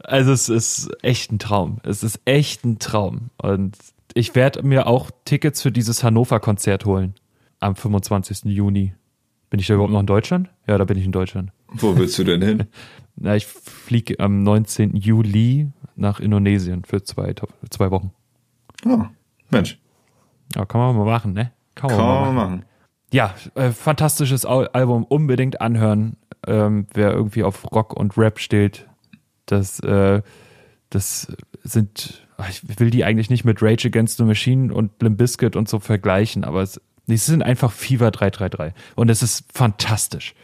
Also es ist echt ein Traum. Es ist echt ein Traum und ich werde mir auch Tickets für dieses Hannover-Konzert holen. Am 25. Juni. Bin ich da überhaupt noch in Deutschland? Ja, da bin ich in Deutschland. Wo willst du denn hin? *laughs* Na, ich fliege am 19. Juli nach Indonesien für zwei, zwei Wochen. Oh, Mensch. Ja, kann man mal machen, ne? Kann man, kann mal, machen. machen. Ja, äh, fantastisches Album, unbedingt anhören. Ähm, wer irgendwie auf Rock und Rap steht, das, äh, das sind ich will die eigentlich nicht mit Rage Against the Machine und Limp Bizkit und so vergleichen, aber es, die sind einfach Fever 333 und es ist fantastisch.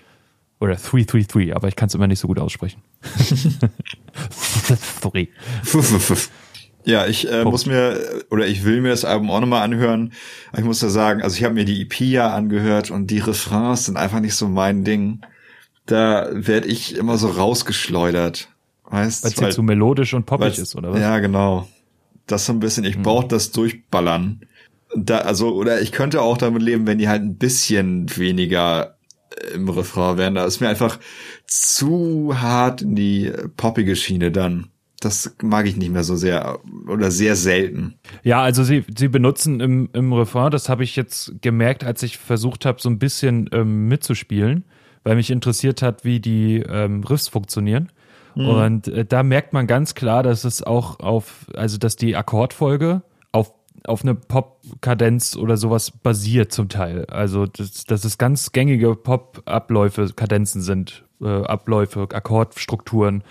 Oder 333, aber ich kann es immer nicht so gut aussprechen. *laughs* Sorry. *laughs* Ja, ich äh, muss mir oder ich will mir das Album auch nochmal anhören. Ich muss da sagen, also ich habe mir die EP ja angehört und die Refrains sind einfach nicht so mein Ding. Da werde ich immer so rausgeschleudert. Weißt, weil es so melodisch und poppig ist, oder was? Ja, genau. Das so ein bisschen, ich mhm. brauche das durchballern. Da, also, oder ich könnte auch damit leben, wenn die halt ein bisschen weniger äh, im Refrain wären. Da ist mir einfach zu hart in die poppige Schiene dann. Das mag ich nicht mehr so sehr oder sehr selten. Ja, also sie, sie benutzen im, im Refrain, das habe ich jetzt gemerkt, als ich versucht habe, so ein bisschen ähm, mitzuspielen, weil mich interessiert hat, wie die ähm, Riffs funktionieren. Mhm. Und äh, da merkt man ganz klar, dass es auch auf, also dass die Akkordfolge auf auf eine Pop-Kadenz oder sowas basiert zum Teil. Also dass, dass es ganz gängige Pop-Abläufe, Kadenzen sind, äh, Abläufe, Akkordstrukturen,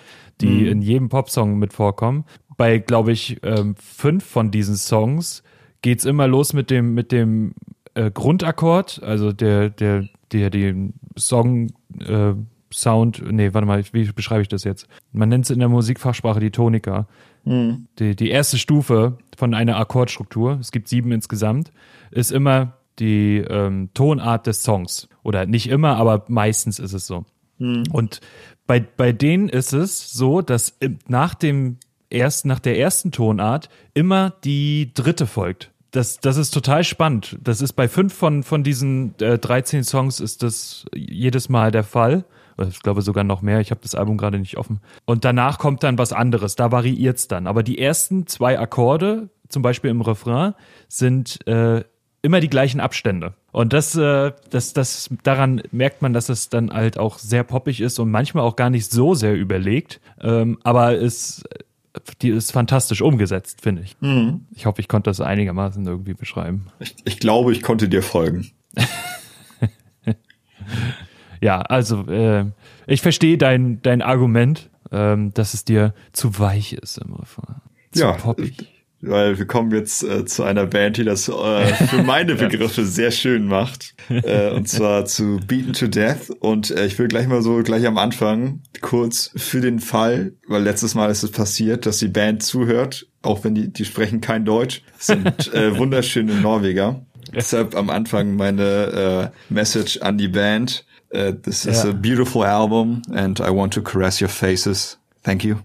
die mhm. in jedem Popsong mit vorkommen. Bei, glaube ich, ähm, fünf von diesen Songs geht's immer los mit dem mit dem äh, Grundakkord, also der der der den Song äh, Sound, nee, warte mal, wie beschreibe ich das jetzt? Man nennt es in der Musikfachsprache die Tonika. Mhm. Die, die erste Stufe von einer Akkordstruktur, es gibt sieben insgesamt, ist immer die ähm, Tonart des Songs. Oder nicht immer, aber meistens ist es so. Mhm. Und bei, bei denen ist es so, dass nach dem erst, nach der ersten Tonart immer die dritte folgt. Das, das ist total spannend. Das ist bei fünf von, von diesen äh, 13 Songs ist das jedes Mal der Fall ich glaube sogar noch mehr, ich habe das Album gerade nicht offen. Und danach kommt dann was anderes, da variiert es dann. Aber die ersten zwei Akkorde, zum Beispiel im Refrain, sind äh, immer die gleichen Abstände. Und das, äh, das, das, daran merkt man, dass es dann halt auch sehr poppig ist und manchmal auch gar nicht so sehr überlegt. Ähm, aber es die ist fantastisch umgesetzt, finde ich. Mhm. Ich hoffe, ich konnte das einigermaßen irgendwie beschreiben. Ich, ich glaube, ich konnte dir folgen. *laughs* ja, also äh, ich verstehe dein, dein Argument. ähm, dass es dir zu weich ist im Refrain. Zu ja, poppig. Weil wir kommen jetzt äh, zu einer Band, die das äh, für meine *laughs* Begriffe sehr schön macht. Äh, und zwar zu Beaten to Death. Und äh, ich will gleich mal so gleich am Anfang kurz für den Fall, weil letztes Mal ist es passiert, dass die Band zuhört, auch wenn die, die sprechen kein Deutsch, sind äh, *laughs* wunderschöne Norweger. Deshalb am Anfang meine äh, Message an die Band. Uh, this is ja. a beautiful album and I want to caress your faces. Thank you.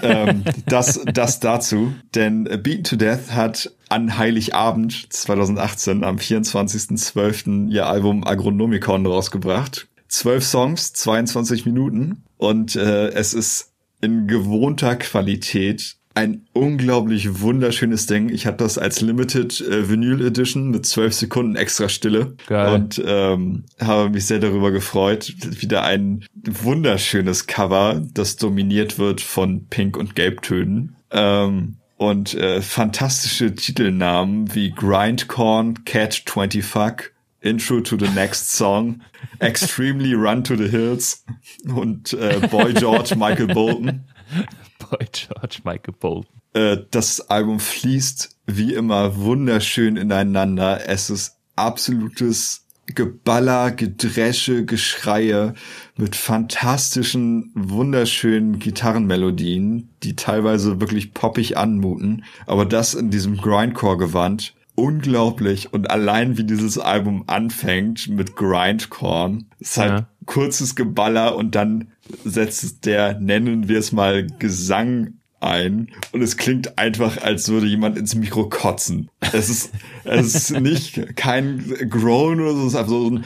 ähm, *laughs* das, das dazu. Denn Beaten to Death hat an Heiligabend 2018 am 24.12. ihr Album Agronomicon rausgebracht. Zwölf Songs, 22 Minuten. Und äh, es ist in gewohnter Qualität ein unglaublich wunderschönes Ding. Ich hatte das als Limited äh, Vinyl Edition mit zwölf Sekunden extra Stille Geil. und ähm, habe mich sehr darüber gefreut. Wieder ein wunderschönes Cover, das dominiert wird von Pink und Gelbtönen. Ähm, und äh, fantastische Titelnamen wie Grindcorn, Cat 20 Fuck, Intro to the Next Song, *laughs* Extremely Run to the Hills und äh, Boy George Michael Bolton. *laughs* Boy George Michael Bolton. Äh, das Album fließt wie immer wunderschön ineinander. Es ist absolutes Geballer, Gedresche, Geschreie mit fantastischen, wunderschönen Gitarrenmelodien, die teilweise wirklich poppig anmuten. Aber das in diesem Grindcore-Gewand unglaublich und allein wie dieses Album anfängt mit Grindcore, ist halt ja. kurzes Geballer und dann setzt der, nennen wir es mal, Gesang ein und es klingt einfach, als würde jemand ins Mikro kotzen. Es ist, es ist *laughs* nicht kein Groan oder so, es ist einfach so ein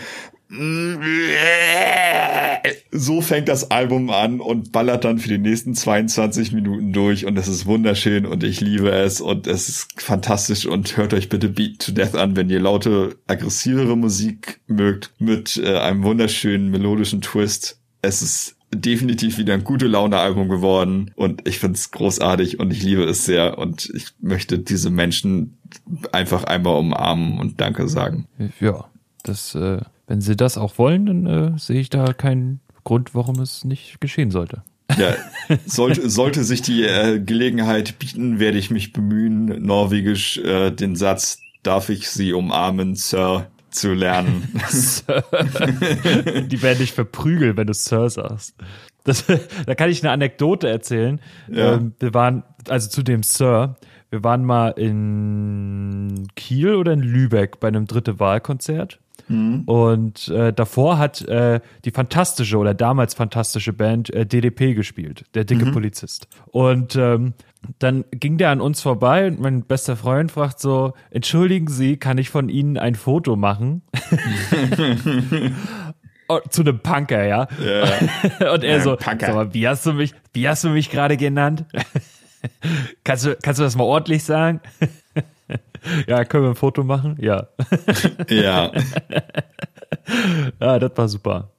so fängt das Album an und ballert dann für die nächsten 22 Minuten durch und es ist wunderschön und ich liebe es und es ist fantastisch und hört euch bitte Beat to Death an, wenn ihr laute, aggressivere Musik mögt mit äh, einem wunderschönen melodischen Twist. Es ist definitiv wieder ein gute Laune Album geworden und ich finde es großartig und ich liebe es sehr und ich möchte diese Menschen einfach einmal umarmen und Danke sagen. Ja, das, äh, wenn sie das auch wollen, dann äh, sehe ich da keinen Grund, warum es nicht geschehen sollte. Ja, *laughs* sollte, sollte sich die äh, Gelegenheit bieten, werde ich mich bemühen, norwegisch äh, den Satz Darf ich Sie umarmen, Sir, zu lernen. Die werden dich verprügeln, wenn du Sir sagst. Das, da kann ich eine Anekdote erzählen. Ja. Ähm, wir waren, also zu dem Sir, wir waren mal in Kiel oder in Lübeck bei einem dritte Wahlkonzert. Mhm. Und äh, davor hat äh, die fantastische oder damals fantastische Band äh, DDP gespielt, der dicke mhm. Polizist. Und ähm, dann ging der an uns vorbei und mein bester Freund fragt so, entschuldigen Sie, kann ich von Ihnen ein Foto machen? *laughs* oh, zu einem Punker, ja. ja. und er ja, so, Punker. wie hast du mich, wie hast du mich gerade genannt? *laughs* kannst du, kannst du das mal ordentlich sagen? *laughs* ja, können wir ein Foto machen? Ja. ja. ja, das war super.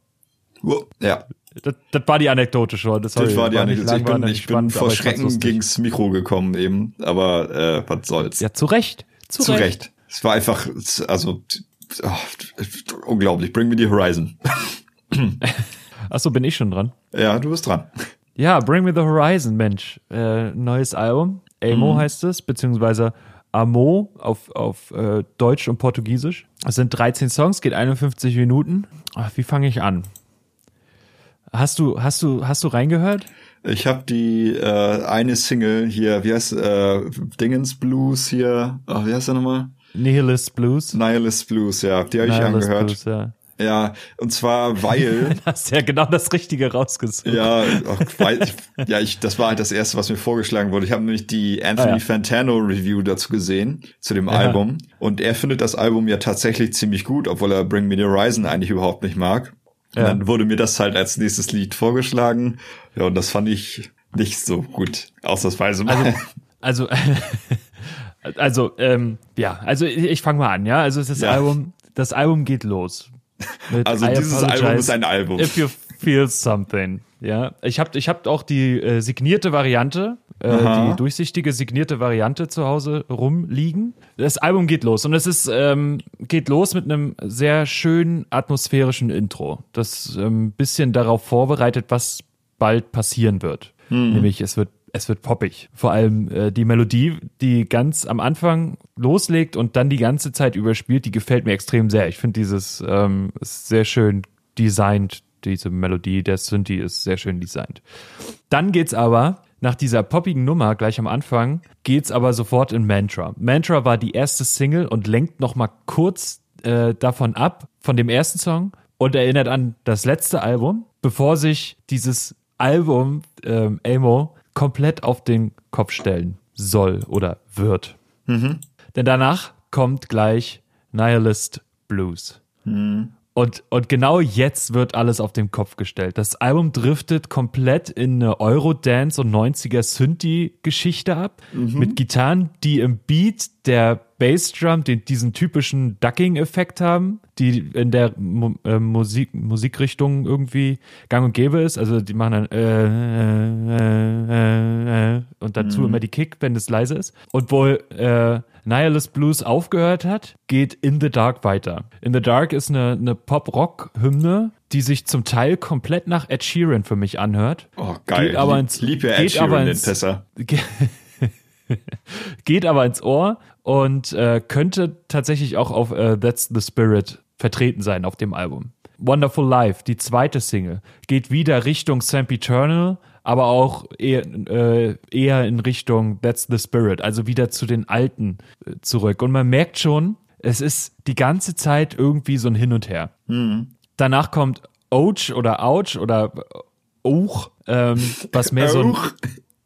Ja. Das, das war die Anekdote schon. Das, das war die Anekdote. Ich bin, ich bin vor Schrecken gegens Mikro gekommen eben, aber äh, was soll's. Ja, zu Recht. Zu, zu Recht. Recht. Es war einfach, also oh, unglaublich. Bring me the horizon. *clears throat* Achso, bin ich schon dran? Ja, du bist dran. Ja, Bring Me the Horizon, Mensch. Äh, neues Album. Amo mhm. heißt es, beziehungsweise Amo auf, auf äh, Deutsch und Portugiesisch. Es sind 13 Songs, geht 51 Minuten. Ach, wie fange ich an? Hast du, hast du, hast du reingehört? Ich habe die äh, eine Single hier, wie heißt äh, Dingens Blues hier, oh, wie heißt der nochmal? Nihilist Blues. Nihilist Blues, ja, die habe ich angehört. Blues, ja. Ja, und zwar weil. *laughs* du hast ja genau das Richtige rausgesucht. Ja, weil ja, ich, das war halt das erste, was mir vorgeschlagen wurde. Ich habe nämlich die Anthony ah, ja. Fantano Review dazu gesehen, zu dem ja. Album. Und er findet das Album ja tatsächlich ziemlich gut, obwohl er Bring Me the Horizon eigentlich überhaupt nicht mag. Und ja. dann wurde mir das halt als nächstes Lied vorgeschlagen. Ja, und das fand ich nicht so gut, ausnahmsweise mal. Also, *laughs* also, *laughs* also ähm, ja, also ich, ich fange mal an, ja. Also das ja. Album, das Album geht los. also I dieses Album ist ein Album. If you feel something. Ja, ich habe ich hab auch die äh, signierte Variante, äh, die durchsichtige signierte Variante zu Hause rumliegen. Das Album geht los und es ist ähm, geht los mit einem sehr schönen atmosphärischen Intro, das ein ähm, bisschen darauf vorbereitet, was bald passieren wird. Mhm. Nämlich es wird es wird poppig. Vor allem äh, die Melodie, die ganz am Anfang loslegt und dann die ganze Zeit überspielt, die gefällt mir extrem sehr. Ich finde dieses ähm, ist sehr schön designt, diese Melodie, der Synthi ist sehr schön designt. Dann geht's aber nach dieser poppigen Nummer gleich am Anfang geht's aber sofort in Mantra. Mantra war die erste Single und lenkt noch mal kurz äh, davon ab von dem ersten Song und erinnert an das letzte Album, bevor sich dieses Album ähm, Amo komplett auf den Kopf stellen soll oder wird. Mhm. Denn danach kommt gleich Nihilist Blues. Mhm. Und, und genau jetzt wird alles auf den Kopf gestellt. Das Album driftet komplett in eine Eurodance und 90er Synthi-Geschichte ab. Mhm. Mit Gitarren, die im Beat der Bassdrum den, diesen typischen Ducking-Effekt haben, die in der Mu äh, Musik, Musikrichtung irgendwie gang und gäbe ist. Also die machen dann äh, äh, äh, äh und dazu mhm. immer die Kick, wenn es leise ist. Und wo äh, Nihilist Blues aufgehört hat, geht In the Dark weiter. In the Dark ist eine, eine Pop-Rock-Hymne, die sich zum Teil komplett nach Ed Sheeran für mich anhört. Oh, geil. Geht aber ins, Lieb, Ed Sheeran, ins, den Tesser. *laughs* geht aber ins Ohr und äh, könnte tatsächlich auch auf uh, That's the Spirit vertreten sein auf dem Album. Wonderful Life, die zweite Single, geht wieder Richtung Sam Eternal, aber auch eher, äh, eher in Richtung That's the Spirit, also wieder zu den Alten äh, zurück. Und man merkt schon, es ist die ganze Zeit irgendwie so ein Hin und Her. Mhm. Danach kommt Ouch oder Ouch oder Ouch, ähm, was mehr so ein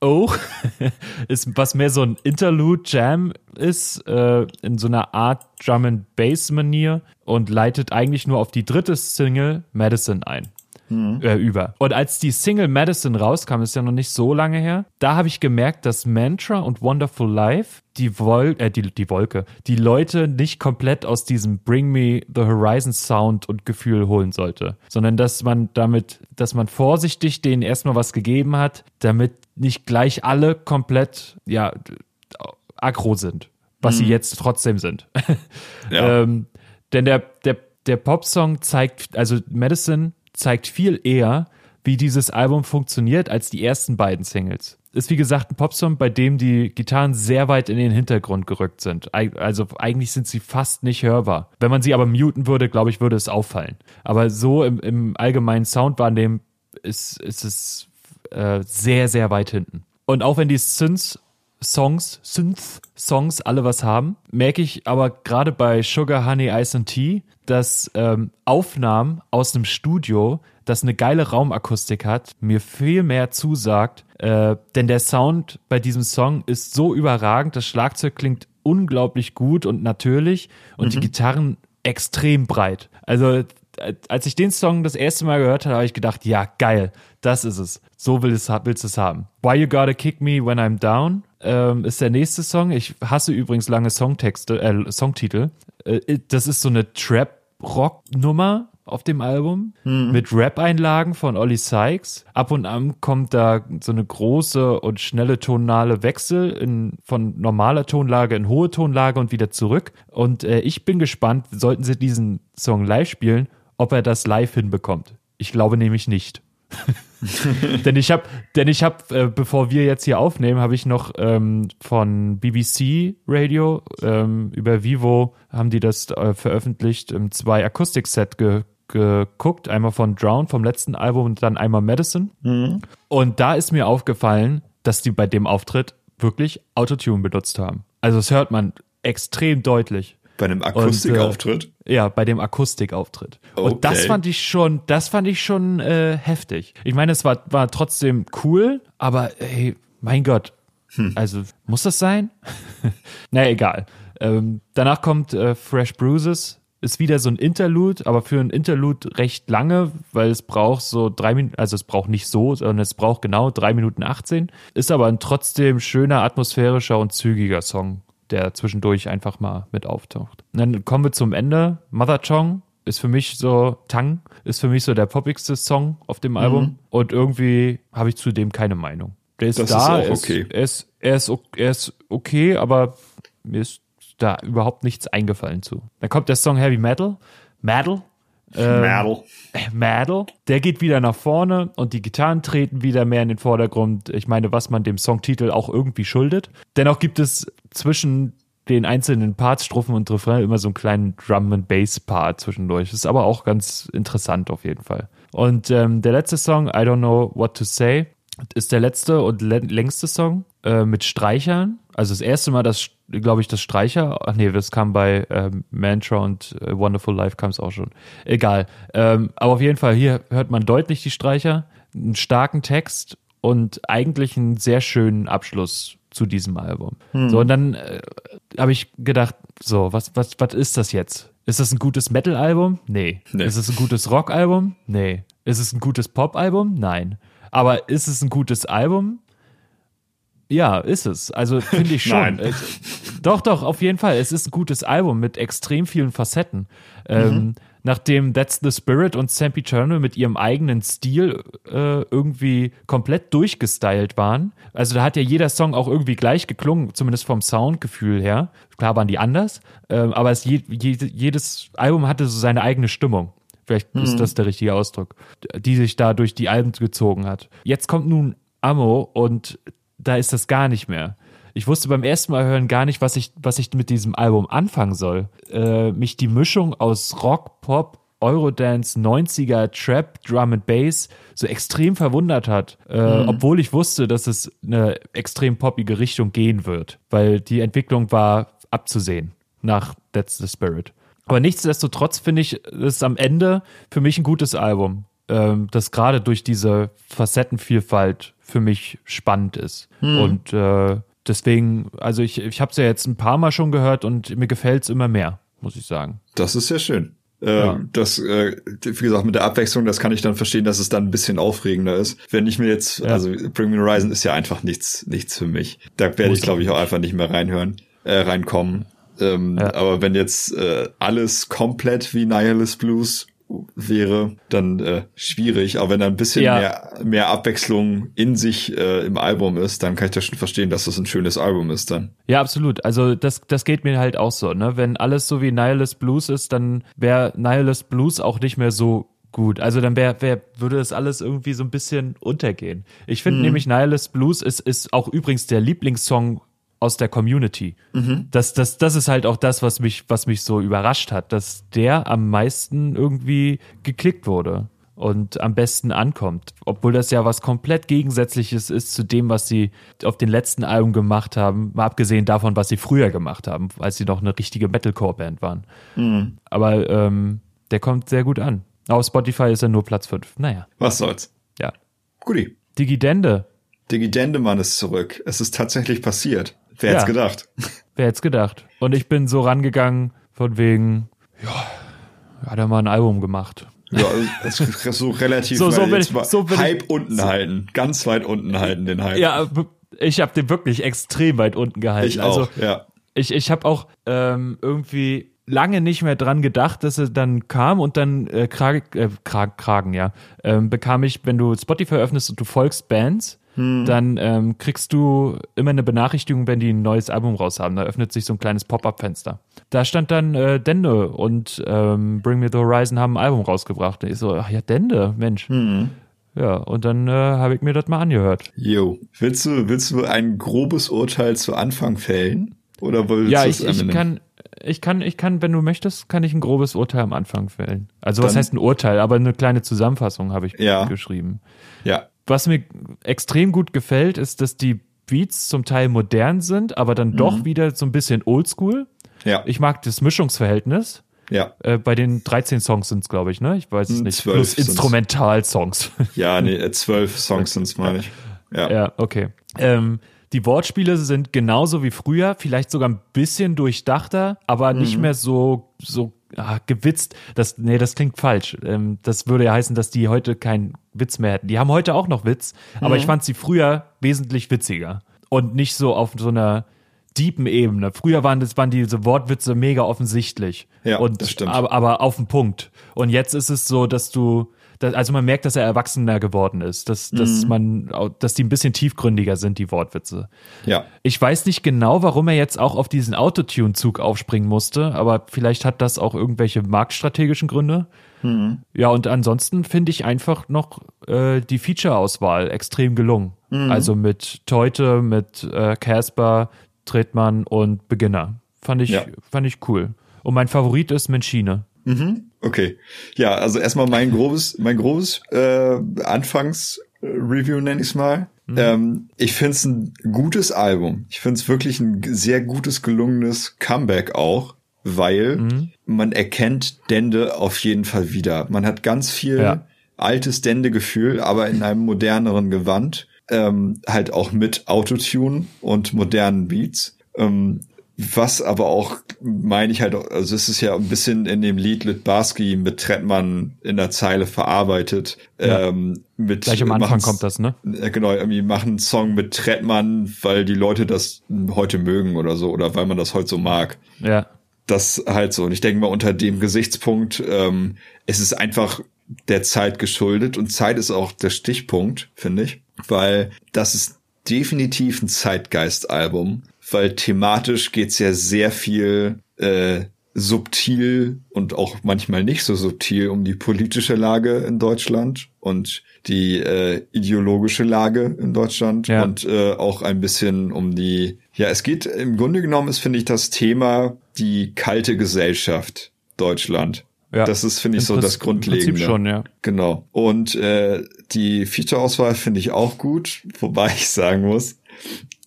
Oh, *laughs* ist was mehr so ein Interlude Jam ist, äh, in so einer Art Drum and Bass Manier und leitet eigentlich nur auf die dritte Single Madison ein mhm. äh, über. Und als die Single Madison rauskam, ist ja noch nicht so lange her, da habe ich gemerkt, dass Mantra und Wonderful Life die, Wol äh, die, die Wolke, die Leute nicht komplett aus diesem Bring Me the Horizon Sound und Gefühl holen sollte, sondern dass man damit, dass man vorsichtig denen erstmal was gegeben hat, damit nicht gleich alle komplett, ja, aggro sind, was mhm. sie jetzt trotzdem sind. Ja. *laughs* ähm, denn der, der, der Popsong zeigt, also Medicine zeigt viel eher, wie dieses Album funktioniert, als die ersten beiden Singles. Ist wie gesagt ein Popsong, bei dem die Gitarren sehr weit in den Hintergrund gerückt sind. Also eigentlich sind sie fast nicht hörbar. Wenn man sie aber muten würde, glaube ich, würde es auffallen. Aber so im, im allgemeinen Soundwahrnehmen ist, ist es äh, sehr, sehr weit hinten. Und auch wenn die Synths Songs, Synth-Songs alle was haben, merke ich aber gerade bei Sugar, Honey, Ice and Tea, dass ähm, Aufnahmen aus einem Studio, das eine geile Raumakustik hat, mir viel mehr zusagt, äh, denn der Sound bei diesem Song ist so überragend, das Schlagzeug klingt unglaublich gut und natürlich und mhm. die Gitarren extrem breit. Also als ich den Song das erste Mal gehört habe, habe ich gedacht, ja, geil, das ist es. So will es, willst du es haben. Why You Gotta Kick Me When I'm Down ähm, ist der nächste Song. Ich hasse übrigens lange Songtexte, äh, Songtitel. Äh, das ist so eine Trap-Rock-Nummer auf dem Album mhm. mit Rap-Einlagen von Ollie Sykes. Ab und an kommt da so eine große und schnelle tonale Wechsel in, von normaler Tonlage in hohe Tonlage und wieder zurück. Und äh, ich bin gespannt, sollten sie diesen Song live spielen, ob er das live hinbekommt. Ich glaube nämlich nicht. *laughs* *laughs* denn ich habe, denn ich habe, äh, bevor wir jetzt hier aufnehmen, habe ich noch ähm, von BBC Radio ähm, über Vivo haben die das äh, veröffentlicht, ähm, zwei Akustikset ge geguckt, einmal von Drown vom letzten Album und dann einmal Medicine. Mhm. Und da ist mir aufgefallen, dass die bei dem Auftritt wirklich Autotune benutzt haben. Also das hört man extrem deutlich. Bei einem Akustikauftritt? Äh, ja, bei dem Akustikauftritt. Okay. Und das fand ich schon, das fand ich schon äh, heftig. Ich meine, es war, war trotzdem cool, aber hey, mein Gott. Hm. Also, muss das sein? *laughs* naja, egal. Ähm, danach kommt äh, Fresh Bruises. Ist wieder so ein Interlude, aber für ein Interlude recht lange, weil es braucht so drei Minuten, also es braucht nicht so, sondern es braucht genau drei Minuten 18. Ist aber ein trotzdem schöner, atmosphärischer und zügiger Song der zwischendurch einfach mal mit auftaucht. Und dann kommen wir zum Ende. Mother Chong ist für mich so, Tang ist für mich so der poppigste Song auf dem Album mhm. und irgendwie habe ich zu dem keine Meinung. Der ist das da, ist okay. Er ist, er, ist, er ist okay, aber mir ist da überhaupt nichts eingefallen zu. Dann kommt der Song Heavy Metal, Metal, Ähm. Metal. Der geht wieder nach vorne und die Gitarren treten wieder mehr in den Vordergrund. Ich meine, was man dem Songtitel auch irgendwie schuldet. Dennoch gibt es zwischen den einzelnen Parts, Strophen und Refrain immer so einen kleinen Drum and Bass Part zwischendurch. Ist aber auch ganz interessant auf jeden Fall. Und ähm, der letzte Song, I Don't Know What to Say, ist der letzte und längste Song äh, mit Streichern. Also das erste Mal, dass, glaube ich, das Streicher, ach nee, das kam bei ähm, Mantra und äh, Wonderful Life kam es auch schon. Egal. Ähm, aber auf jeden Fall, hier hört man deutlich die Streicher, einen starken Text und eigentlich einen sehr schönen Abschluss zu diesem Album. Hm. So, und dann äh, habe ich gedacht, so, was, was, was ist das jetzt? Ist das ein gutes Metal-Album? Nee. nee. Ist es ein gutes Rock-Album? Nee. Ist es ein gutes Pop-Album? Nein. Aber ist es ein gutes Album? Ja, ist es. Also finde ich *laughs* schon. Nein. Äh, doch, doch, auf jeden Fall. Es ist ein gutes Album mit extrem vielen Facetten. Ähm, mhm. nachdem That's the Spirit und Sampi Eternal mit ihrem eigenen Stil äh, irgendwie komplett durchgestylt waren. Also da hat ja jeder Song auch irgendwie gleich geklungen, zumindest vom Soundgefühl her. Klar waren die anders, äh, aber es je, je, jedes Album hatte so seine eigene Stimmung. Vielleicht mhm. ist das der richtige Ausdruck, die sich da durch die Alben gezogen hat. Jetzt kommt nun Ammo und da ist das gar nicht mehr. Ich wusste beim ersten Mal hören gar nicht, was ich, was ich mit diesem Album anfangen soll. Äh, mich die Mischung aus Rock, Pop, Eurodance, 90er, Trap, Drum and Bass so extrem verwundert hat, äh, mhm. obwohl ich wusste, dass es eine extrem poppige Richtung gehen wird, weil die Entwicklung war abzusehen nach That's the Spirit. Aber nichtsdestotrotz finde ich es am Ende für mich ein gutes Album, ähm, das gerade durch diese Facettenvielfalt für mich spannend ist. Hm. Und äh, deswegen, also ich, ich habe es ja jetzt ein paar Mal schon gehört und mir gefällt es immer mehr, muss ich sagen. Das ist sehr schön. Äh, ja. Das, äh, wie gesagt, mit der Abwechslung, das kann ich dann verstehen, dass es dann ein bisschen aufregender ist. Wenn ich mir jetzt, ja. also Bring Me Horizon ist ja einfach nichts, nichts für mich. Da werde ich, glaube ich, auch einfach nicht mehr reinhören, äh, reinkommen. Ähm, ja. Aber wenn jetzt äh, alles komplett wie Nihilist Blues wäre, dann äh, schwierig. Aber wenn da ein bisschen ja. mehr, mehr Abwechslung in sich äh, im Album ist, dann kann ich das schon verstehen, dass das ein schönes Album ist dann. Ja, absolut. Also das, das geht mir halt auch so. Ne? Wenn alles so wie Nihilist Blues ist, dann wäre Nihilist Blues auch nicht mehr so gut. Also dann wär, wär, würde das alles irgendwie so ein bisschen untergehen. Ich finde hm. nämlich Nihilist Blues ist, ist auch übrigens der Lieblingssong aus der Community. Mhm. Das, das, das ist halt auch das, was mich, was mich so überrascht hat, dass der am meisten irgendwie geklickt wurde und am besten ankommt. Obwohl das ja was komplett Gegensätzliches ist zu dem, was sie auf den letzten Alben gemacht haben, mal abgesehen davon, was sie früher gemacht haben, als sie noch eine richtige Metalcore-Band waren. Mhm. Aber ähm, der kommt sehr gut an. Auf Spotify ist er nur Platz 5. Naja. Was soll's. Ja. Guti. Digidende. Digidende-Mann ist zurück. Es ist tatsächlich passiert. Wer hätte ja. gedacht? *laughs* Wer hätte gedacht? Und ich bin so rangegangen von wegen, ja, hat er mal ein Album gemacht. Ja, so relativ so, so ich, so Hype ich, unten so, halten, ganz weit unten halten den Hype. Ja, ich habe den wirklich extrem weit unten gehalten. Ich auch, also, ja. Ich, ich habe auch ähm, irgendwie lange nicht mehr dran gedacht, dass er dann kam und dann äh, Krag, äh, Krag, Kragen, ja, ähm, bekam ich, wenn du Spotify öffnest und du folgst Bands, hm. dann ähm, kriegst du immer eine Benachrichtigung, wenn die ein neues Album raus haben. Da öffnet sich so ein kleines Pop-up-Fenster. Da stand dann äh, Dende und ähm, Bring Me the Horizon haben ein Album rausgebracht. Und ich so, ach ja, Dende, Mensch. Hm. Ja, und dann äh, habe ich mir das mal angehört. Jo. Willst du, willst du ein grobes Urteil zu Anfang fällen? Oder willst ja, ich, ich kann, ich kann, ich kann, wenn du möchtest, kann ich ein grobes Urteil am Anfang fällen. Also was heißt ein Urteil? Aber eine kleine Zusammenfassung habe ich ja. geschrieben. Ja. Was mir extrem gut gefällt, ist, dass die Beats zum Teil modern sind, aber dann mhm. doch wieder so ein bisschen oldschool. Ja. Ich mag das Mischungsverhältnis. Ja. Äh, bei den 13 Songs sind es, glaube ich, ne? Ich weiß es hm, nicht. Plus Instrumental-Songs. Ja, nee, *laughs* äh, zwölf Songs sind es, meine ich. Ja. Ja, okay. Ähm, die Wortspiele sind genauso wie früher, vielleicht sogar ein bisschen durchdachter, aber mhm. nicht mehr so, so ah, gewitzt. Das, nee, das klingt falsch. Ähm, das würde ja heißen, dass die heute keinen Witz mehr hätten. Die haben heute auch noch Witz, aber mhm. ich fand sie früher wesentlich witziger. Und nicht so auf so einer deepen Ebene. Früher waren das waren diese Wortwitze mega offensichtlich. Ja, und, das stimmt. Aber, aber auf den Punkt. Und jetzt ist es so, dass du also man merkt, dass er erwachsener geworden ist, dass, dass mhm. man, dass die ein bisschen tiefgründiger sind, die Wortwitze. Ja. Ich weiß nicht genau, warum er jetzt auch auf diesen Autotune-Zug aufspringen musste, aber vielleicht hat das auch irgendwelche marktstrategischen Gründe. Mhm. Ja, und ansonsten finde ich einfach noch äh, die Feature-Auswahl extrem gelungen. Mhm. Also mit Teute, mit äh, Casper, Tretmann und Beginner. Fand ich, ja. fand ich cool. Und mein Favorit ist Menschine. Mhm. Okay. Ja, also erstmal mein grobes, mein grobes äh, Anfangs-Review nenne ich es mal. Mhm. Ähm, ich finde es ein gutes Album. Ich finde es wirklich ein sehr gutes, gelungenes Comeback auch, weil mhm. man erkennt Dende auf jeden Fall wieder. Man hat ganz viel ja. altes Dende-Gefühl, aber in einem moderneren Gewand. Ähm, halt auch mit Autotune und modernen Beats. Ähm, was aber auch, meine ich halt, also es ist ja ein bisschen in dem Lied Litbarski mit Trettmann in der Zeile verarbeitet. Ja. Ähm, mit, Gleich am Anfang kommt das, ne? Äh, genau, irgendwie machen einen Song mit Trettmann, weil die Leute das heute mögen oder so, oder weil man das heute so mag. Ja. Das halt so. Und ich denke mal, unter dem Gesichtspunkt, ähm, es ist einfach der Zeit geschuldet und Zeit ist auch der Stichpunkt, finde ich, weil das ist definitiv ein Zeitgeist-Album weil thematisch geht's ja sehr viel äh, subtil und auch manchmal nicht so subtil um die politische Lage in Deutschland und die äh, ideologische Lage in Deutschland ja. und äh, auch ein bisschen um die, ja, es geht im Grunde genommen ist, finde ich, das Thema die kalte Gesellschaft Deutschland. Ja, das ist, finde ich, so das Grundlegende. Prinzip schon, ja. Genau. Und äh, die Feature-Auswahl finde ich auch gut, wobei ich sagen muss,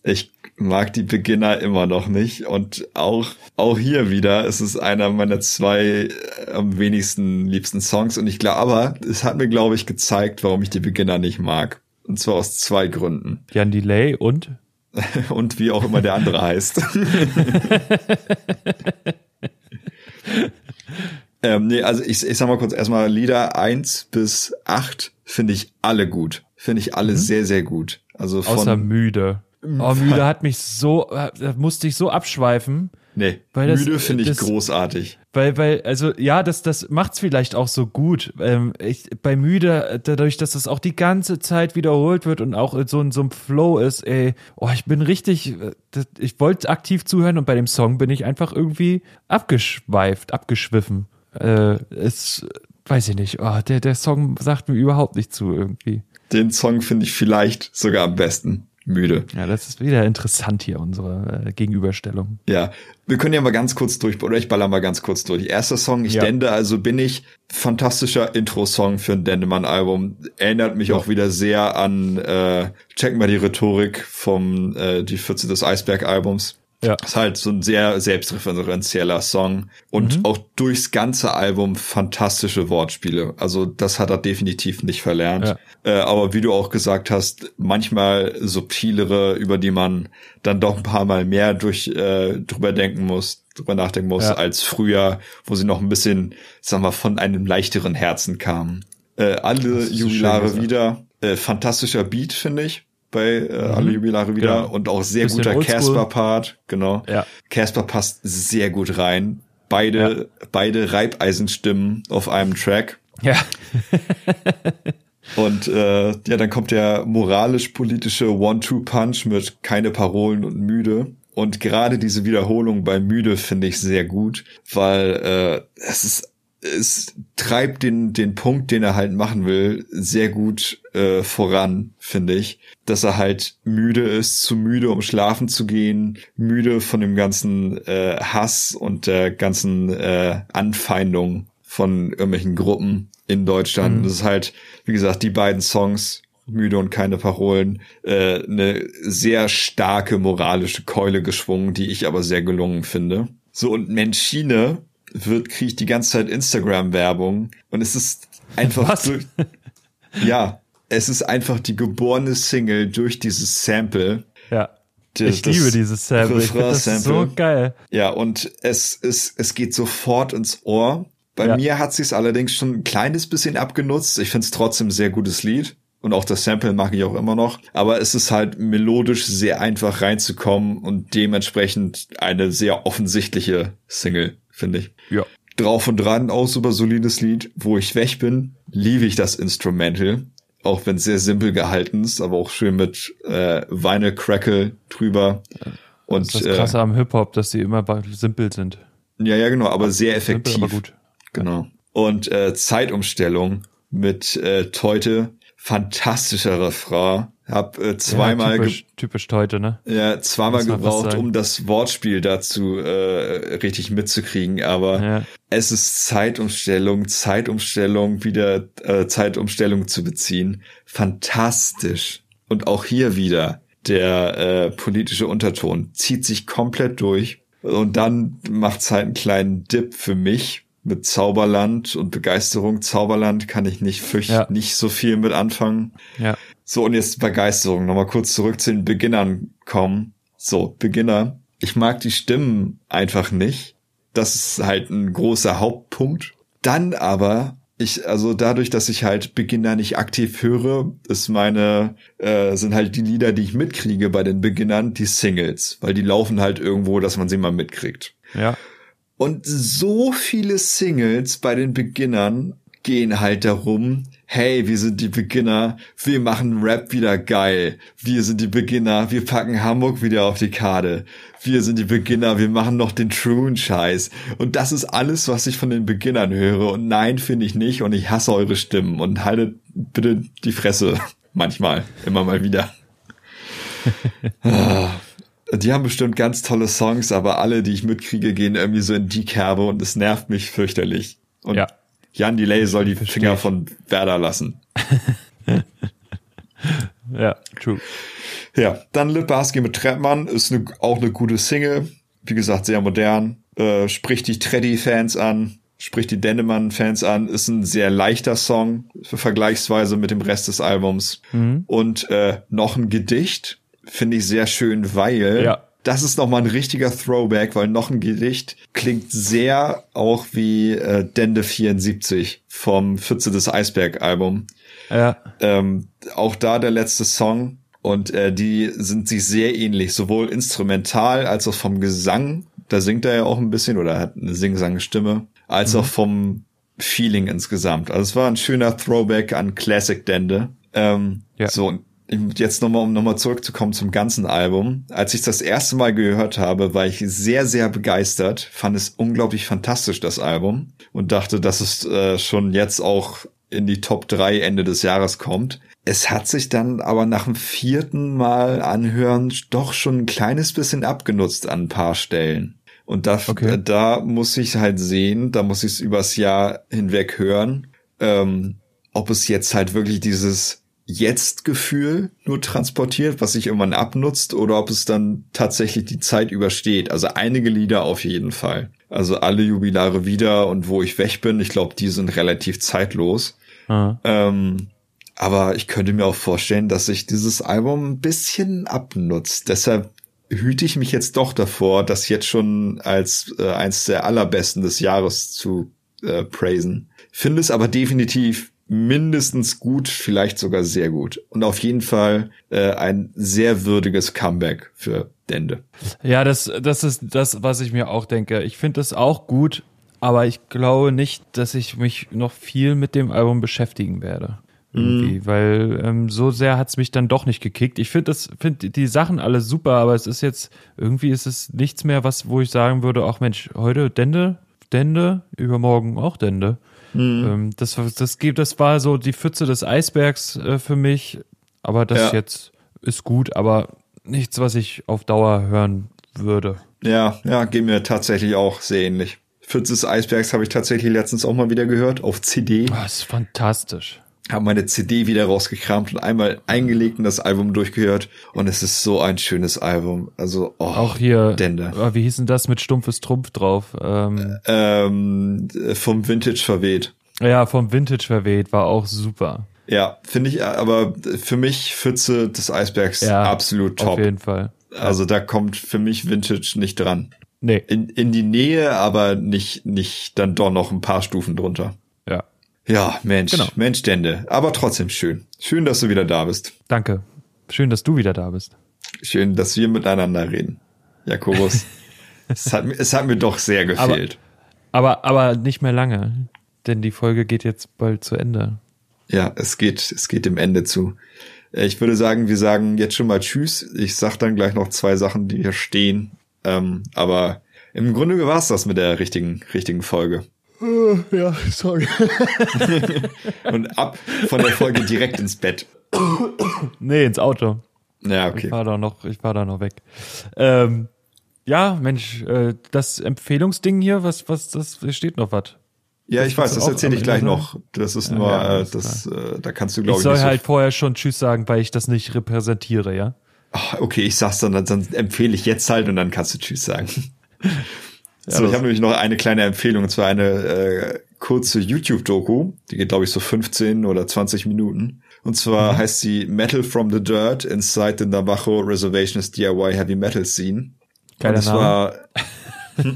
ich mag die Beginner immer noch nicht. Und auch, auch hier wieder, es ist einer meiner zwei äh, am wenigsten liebsten Songs. Und ich glaube, aber es hat mir, glaube ich, gezeigt, warum ich die Beginner nicht mag. Und zwar aus zwei Gründen. Jan Delay und? *laughs* und wie auch immer der andere *laughs* heißt. *laughs* ähm, nee, also ich, ich sag mal kurz erstmal Lieder eins bis acht finde ich alle gut. Finde ich alle mhm. sehr, sehr gut. Also von, Außer müde. Oh, müde hat mich so, da musste ich so abschweifen. Nee, das, müde finde ich das, großartig. Weil, weil, also ja, das, das macht's vielleicht auch so gut. Ähm, ich, bei müde, dadurch, dass das auch die ganze Zeit wiederholt wird und auch so in so einem Flow ist, ey, oh, ich bin richtig, das, ich wollte aktiv zuhören und bei dem Song bin ich einfach irgendwie abgeschweift, abgeschwiffen. Äh, es, weiß ich nicht, oh, der, der Song sagt mir überhaupt nicht zu irgendwie. Den Song finde ich vielleicht sogar am besten müde. Ja, das ist wieder interessant hier, unsere äh, Gegenüberstellung. Ja, wir können ja mal ganz kurz durch, oder ich baller mal ganz kurz durch. Erster Song, ich ja. dende, also bin ich, fantastischer Intro-Song für ein Dendemann-Album. Erinnert mich ja. auch wieder sehr an, äh, check mal die Rhetorik vom, äh, die 14 des Eisberg-Albums. Ja. Ist halt so ein sehr selbstreferenzieller Song und mhm. auch durchs ganze Album fantastische Wortspiele. Also das hat er definitiv nicht verlernt. Ja. Äh, aber wie du auch gesagt hast, manchmal subtilere, über die man dann doch ein paar Mal mehr durch äh, drüber denken muss, drüber nachdenken muss, ja. als früher, wo sie noch ein bisschen, sag mal, von einem leichteren Herzen kamen. Äh, alle Jubilare wieder. Äh, fantastischer Beat, finde ich bei äh, mhm. alle Jubilare wieder ja. und auch sehr guter Casper-Part, genau. Ja. Casper passt sehr gut rein. Beide, ja. beide Reibeisenstimmen auf einem Track. Ja. *laughs* und äh, ja, dann kommt der moralisch-politische One-Two-Punch mit keine Parolen und müde. Und gerade diese Wiederholung bei müde finde ich sehr gut, weil äh, es ist es treibt den, den Punkt, den er halt machen will, sehr gut äh, voran, finde ich. Dass er halt müde ist, zu müde, um schlafen zu gehen, müde von dem ganzen äh, Hass und der ganzen äh, Anfeindung von irgendwelchen Gruppen in Deutschland. Mhm. Das ist halt, wie gesagt, die beiden Songs, müde und keine Parolen, äh, eine sehr starke moralische Keule geschwungen, die ich aber sehr gelungen finde. So, und Menschine wird, kriege ich die ganze Zeit Instagram-Werbung und es ist einfach Was? Durch, ja, es ist einfach die geborene Single durch dieses Sample. Ja. Das, ich liebe dieses Sample. Ich das so geil. Ja, und es ist, es geht sofort ins Ohr. Bei ja. mir hat sich's allerdings schon ein kleines bisschen abgenutzt. Ich find's trotzdem ein sehr gutes Lied. Und auch das Sample mag ich auch immer noch. Aber es ist halt melodisch sehr einfach reinzukommen und dementsprechend eine sehr offensichtliche Single finde ich. Ja. Drauf und dran, auch super solides Lied. Wo ich weg bin, liebe ich das Instrumental. Auch wenn es sehr simpel gehalten ist, aber auch schön mit äh, Vinyl Crackle drüber. Und, das ist das Krasse äh, am Hip-Hop, dass sie immer simpel sind. Ja, ja, genau, aber sehr effektiv. Simpel, aber gut. Genau. Und äh, Zeitumstellung mit äh, Teute, fantastischer Refrain. Hab äh, zweimal ja, typisch, typisch Teute, ne? Ja, zweimal gebraucht, um das Wortspiel dazu äh, richtig mitzukriegen, aber ja. es ist Zeitumstellung, Zeitumstellung, wieder äh, Zeitumstellung zu beziehen. Fantastisch. Und auch hier wieder der äh, politische Unterton zieht sich komplett durch. Und dann macht's halt einen kleinen Dip für mich mit Zauberland und Begeisterung. Zauberland kann ich nicht fürcht ja. nicht so viel mit anfangen. Ja. So, und jetzt Begeisterung. Nochmal kurz zurück zu den Beginnern kommen. So, Beginner. Ich mag die Stimmen einfach nicht. Das ist halt ein großer Hauptpunkt. Dann aber ich, also dadurch, dass ich halt Beginner nicht aktiv höre, ist meine, äh, sind halt die Lieder, die ich mitkriege bei den Beginnern, die Singles, weil die laufen halt irgendwo, dass man sie mal mitkriegt. Ja. Und so viele Singles bei den Beginnern gehen halt darum, hey, wir sind die Beginner, wir machen Rap wieder geil. Wir sind die Beginner, wir packen Hamburg wieder auf die Karte. Wir sind die Beginner, wir machen noch den truen Scheiß. Und das ist alles, was ich von den Beginnern höre. Und nein, finde ich nicht. Und ich hasse eure Stimmen. Und haltet bitte die Fresse. *laughs* Manchmal, immer mal wieder. *laughs* Ah. die haben bestimmt ganz tolle Songs, aber alle, die ich mitkriege, gehen irgendwie so in die Kerbe und es nervt mich fürchterlich. Und ja. Jan Delay soll die Versteh Finger ich. von Werder lassen. *laughs* ja, true. Ja, dann Litbarski mit Treppmann ist ne, auch eine gute Single. Wie gesagt, sehr modern. Äh, spricht die Treddy-Fans an, spricht die Dendemann-Fans an. Ist ein sehr leichter Song, vergleichsweise mit dem Rest des Albums. Mhm. Und äh, noch ein Gedicht, finde ich sehr schön, weil ja das ist nochmal ein richtiger Throwback, weil noch ein Gedicht klingt sehr auch wie äh, Dende 74 vom Pfütze des Eisberg Album. Ja. Ähm, auch da der letzte Song und äh, die sind sich sehr ähnlich, sowohl instrumental als auch vom Gesang. Da singt er ja auch ein bisschen oder hat eine Sing-Sang-Stimme, als mhm. auch vom Feeling insgesamt. Also es war ein schöner Throwback an Classic Dende. Ähm, ja. So, jetzt nochmal, um nochmal zurückzukommen zum ganzen Album. Als ich das erste Mal gehört habe, war ich sehr, sehr begeistert, fand es unglaublich fantastisch, das Album, und dachte, dass es äh, schon jetzt auch in die Top 3 Ende des Jahres kommt. Es hat sich dann aber nach dem vierten Mal anhören doch schon ein kleines bisschen abgenutzt an ein paar Stellen. Und da, okay. da muss ich halt sehen, da muss ich es übers Jahr hinweg hören, ähm, ob es jetzt halt wirklich dieses Jetzt-Gefühl nur transportiert, was sich irgendwann abnutzt, oder ob es dann tatsächlich die Zeit übersteht. Also einige Lieder auf jeden Fall. Also alle Jubilare wieder und wo ich weg bin, ich glaube, die sind relativ zeitlos. Mhm. Ähm, aber ich könnte mir auch vorstellen, dass sich dieses Album ein bisschen abnutzt. Deshalb hüte ich mich jetzt doch davor, das jetzt schon als äh, eins der allerbesten des Jahres zu äh, praisen. Finde es aber definitiv mindestens gut, vielleicht sogar sehr gut. Und auf jeden Fall äh, ein sehr würdiges Comeback für Dende. Ja, das, das ist das, was ich mir auch denke. Ich finde das auch gut, aber ich glaube nicht, dass ich mich noch viel mit dem Album beschäftigen werde. Irgendwie, mm. weil ähm, so sehr hat's mich dann doch nicht gekickt. Ich finde das, finde die Sachen alle super, aber es ist jetzt, irgendwie ist es nichts mehr, was, wo ich sagen würde, ach Mensch, heute Dende, Dende, übermorgen auch Dende. Mhm. Ähm, das, das, gibt, das war so die Pfütze des Eisbergs äh, für mich. Aber das ja. jetzt ist gut, aber nichts, was ich auf Dauer hören würde. Ja, ja, geht mir tatsächlich auch sehr ähnlich. Pfütze des Eisbergs habe ich tatsächlich letztens auch mal wieder gehört auf CD. Das ist fantastisch habe meine CD wieder rausgekramt und einmal eingelegt und das Album durchgehört und es ist so ein schönes Album. Also oh, auch hier. Dende. Oh, wie hieß denn das mit stumpfes Trumpf drauf? Ähm, ähm, vom Vintage verweht. Ja, vom Vintage verweht war auch super. Ja, finde ich, aber für mich Pfütze des Eisbergs ja, absolut top. Auf jeden Fall. Also da kommt für mich Vintage nicht dran. Nee. In, in die Nähe, aber nicht, nicht dann doch noch ein paar Stufen drunter. Ja, Mensch, genau. Mensch, Dende. Aber trotzdem schön. Schön, dass du wieder da bist. Danke. Schön, dass du wieder da bist. Schön, dass wir miteinander reden. Jakobus. *laughs* es, hat, es hat mir doch sehr gefehlt. Aber, aber, aber nicht mehr lange. Denn die Folge geht jetzt bald zu Ende. Ja, es geht, es geht dem Ende zu. Äh, ich würde sagen, wir sagen jetzt schon mal Tschüss. Ich sag dann gleich noch zwei Sachen, die hier stehen. Ähm, aber im Grunde war es das mit der richtigen, richtigen Folge. Uh, ja, sorry. *laughs* Und ab von der Folge direkt ins Bett. Nee, ins Auto. Ja, okay. Ich fahr da noch, ich fahr da noch weg. Ähm, ja, Mensch, äh, das Empfehlungsding hier, was, was, das steht noch was. Ja, ich weiß, das erzähle ich gleich noch. Das ist nur, ja, äh, das, äh, da kannst du glaube ich. Ich soll halt so vorher schon Tschüss sagen, weil ich das nicht repräsentiere, ja. Ach, okay, ich sag's dann, dann empfehle ich jetzt halt und dann kannst du Tschüss sagen. *laughs* Ja, so, ich habe nämlich noch eine kleine Empfehlung, und zwar eine äh, kurze YouTube-Doku, die geht, glaube ich, so 15 oder 20 Minuten. Und zwar mhm. heißt sie Metal from the Dirt Inside the Navajo Reservation's DIY Heavy Metal Scene. Geiler und Name. War, *laughs*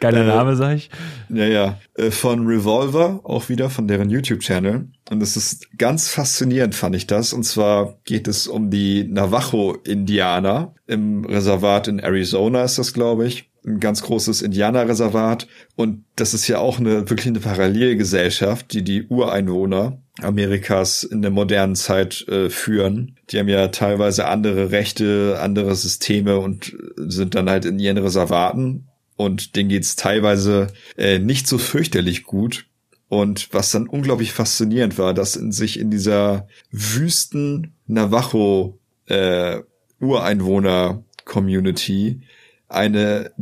Geiler äh, Name, sag ich. Ja, ja. Äh, von Revolver, auch wieder von deren YouTube-Channel. Und es ist ganz faszinierend, fand ich das. Und zwar geht es um die Navajo-Indianer im Reservat in Arizona ist das, glaube ich ein ganz großes Indianerreservat und das ist ja auch eine wirklich eine Parallelgesellschaft, die die Ureinwohner Amerikas in der modernen Zeit äh, führen. Die haben ja teilweise andere Rechte, andere Systeme und sind dann halt in ihren Reservaten und denen geht's teilweise äh, nicht so fürchterlich gut. Und was dann unglaublich faszinierend war, dass in sich in dieser wüsten Navajo äh, Ureinwohner Community eine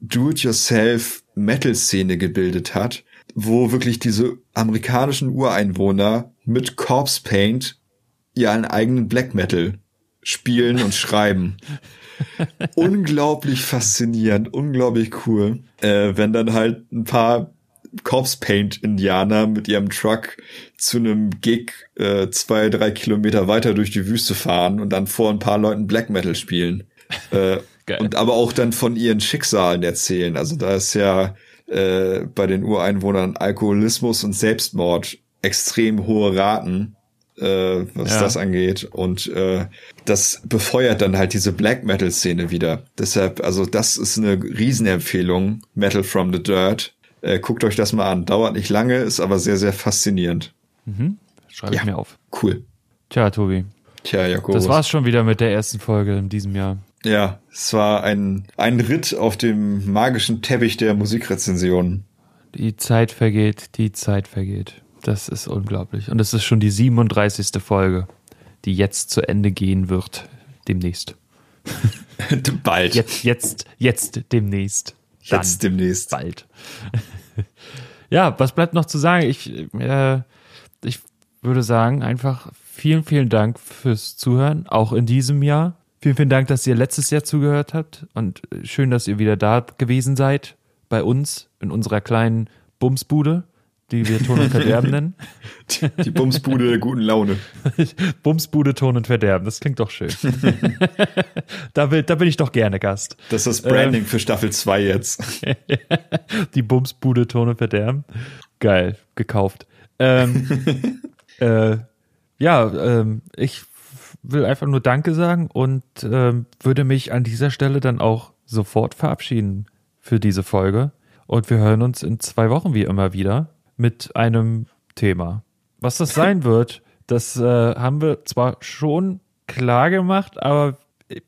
Do-it-yourself Metal-Szene gebildet hat, wo wirklich diese amerikanischen Ureinwohner mit Corpse Paint ihren eigenen Black Metal spielen und schreiben. *laughs* unglaublich faszinierend, unglaublich cool, äh, wenn dann halt ein paar Corpse Paint Indianer mit ihrem Truck zu einem Gig äh, zwei, drei Kilometer weiter durch die Wüste fahren und dann vor ein paar Leuten Black Metal spielen. Äh, Geil. Und aber auch dann von ihren Schicksalen erzählen. Also da ist ja äh, bei den Ureinwohnern Alkoholismus und Selbstmord extrem hohe Raten, äh, was ja. das angeht. Und äh, das befeuert dann halt diese Black Metal-Szene wieder. Deshalb, also das ist eine Riesenempfehlung, Metal from the Dirt. Äh, guckt euch das mal an. Dauert nicht lange, ist aber sehr, sehr faszinierend. Mhm. Schreibe ich mir auf. Cool. Tja, Tobi. Tja, Jakob. Das war's schon wieder mit der ersten Folge in diesem Jahr. Ja, es war ein, ein Ritt auf dem magischen Teppich der Musikrezension. Die Zeit vergeht, die Zeit vergeht. Das ist unglaublich. Und es ist schon die 37. Folge, die jetzt zu Ende gehen wird. Demnächst. *laughs* bald. Jetzt, jetzt, jetzt demnächst. Dann jetzt demnächst. Bald. *laughs* ja, was bleibt noch zu sagen? Ich, äh, ich würde sagen, einfach vielen, vielen Dank fürs Zuhören, auch in diesem Jahr. Vielen, vielen Dank, dass ihr letztes Jahr zugehört habt und schön, dass ihr wieder da gewesen seid bei uns in unserer kleinen Bumsbude, die wir Ton und Verderben nennen. Die Bumsbude der guten Laune. *laughs* Bumsbude, Ton und Verderben, das klingt doch schön. *laughs* da, will, da bin ich doch gerne Gast. Das ist das Branding ähm, für Staffel 2 jetzt. *laughs* die Bumsbude, Ton und Verderben. Geil, gekauft. Ähm, äh, ja, ähm, ich will einfach nur Danke sagen und ähm, würde mich an dieser Stelle dann auch sofort verabschieden für diese Folge. Und wir hören uns in zwei Wochen wie immer wieder mit einem Thema. Was das sein *laughs* wird, das äh, haben wir zwar schon klar gemacht, aber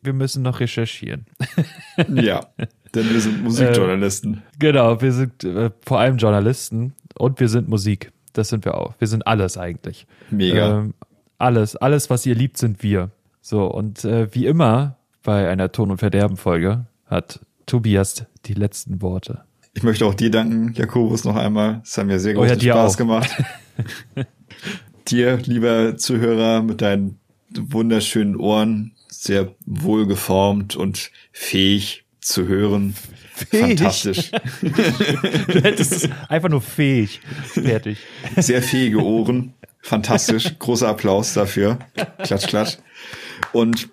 wir müssen noch recherchieren. *laughs* ja, denn wir sind *laughs* Musikjournalisten. Äh, genau, wir sind äh, vor allem Journalisten und wir sind Musik. Das sind wir auch. Wir sind alles eigentlich. Mega. Ähm, alles, alles, was ihr liebt, sind wir. So, und äh, wie immer bei einer Ton- und Verderben-Folge hat Tobias die letzten Worte. Ich möchte auch dir danken, Jakobus, noch einmal. Es hat mir sehr großen oh ja, Spaß auch. gemacht. *laughs* dir, lieber Zuhörer, mit deinen wunderschönen Ohren, sehr wohlgeformt und fähig zu hören. Fähig. Fantastisch. *laughs* du hättest einfach nur fähig. Fertig. Sehr fähige Ohren. Fantastisch. *laughs* Großer Applaus dafür. Klatsch, klatsch. Und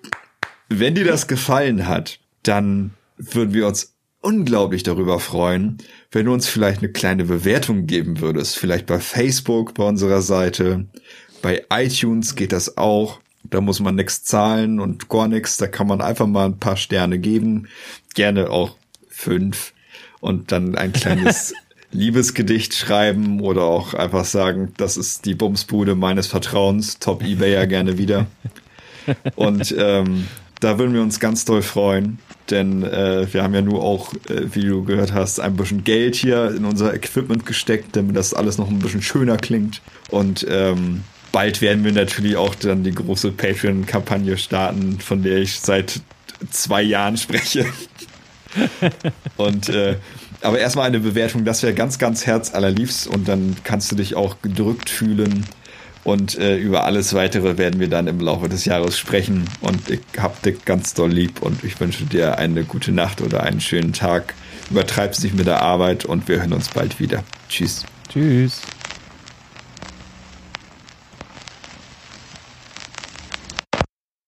wenn dir das gefallen hat, dann würden wir uns unglaublich darüber freuen, wenn du uns vielleicht eine kleine Bewertung geben würdest. Vielleicht bei Facebook, bei unserer Seite. Bei iTunes geht das auch. Da muss man nichts zahlen und gar nichts. Da kann man einfach mal ein paar Sterne geben. Gerne auch fünf. Und dann ein kleines *laughs* Liebesgedicht schreiben oder auch einfach sagen, das ist die Bumsbude meines Vertrauens, Top eBay ja gerne wieder. *laughs* Und ähm, da würden wir uns ganz doll freuen, denn äh, wir haben ja nur auch, äh, wie du gehört hast, ein bisschen Geld hier in unser Equipment gesteckt, damit das alles noch ein bisschen schöner klingt. Und ähm, bald werden wir natürlich auch dann die große Patreon-Kampagne starten, von der ich seit zwei Jahren spreche. *laughs* Und äh, aber erstmal eine Bewertung, das wäre ganz, ganz herzallerliebst und dann kannst du dich auch gedrückt fühlen. Und äh, über alles weitere werden wir dann im Laufe des Jahres sprechen. Und ich hab dich ganz doll lieb und ich wünsche dir eine gute Nacht oder einen schönen Tag. Übertreib's nicht mit der Arbeit und wir hören uns bald wieder. Tschüss. Tschüss.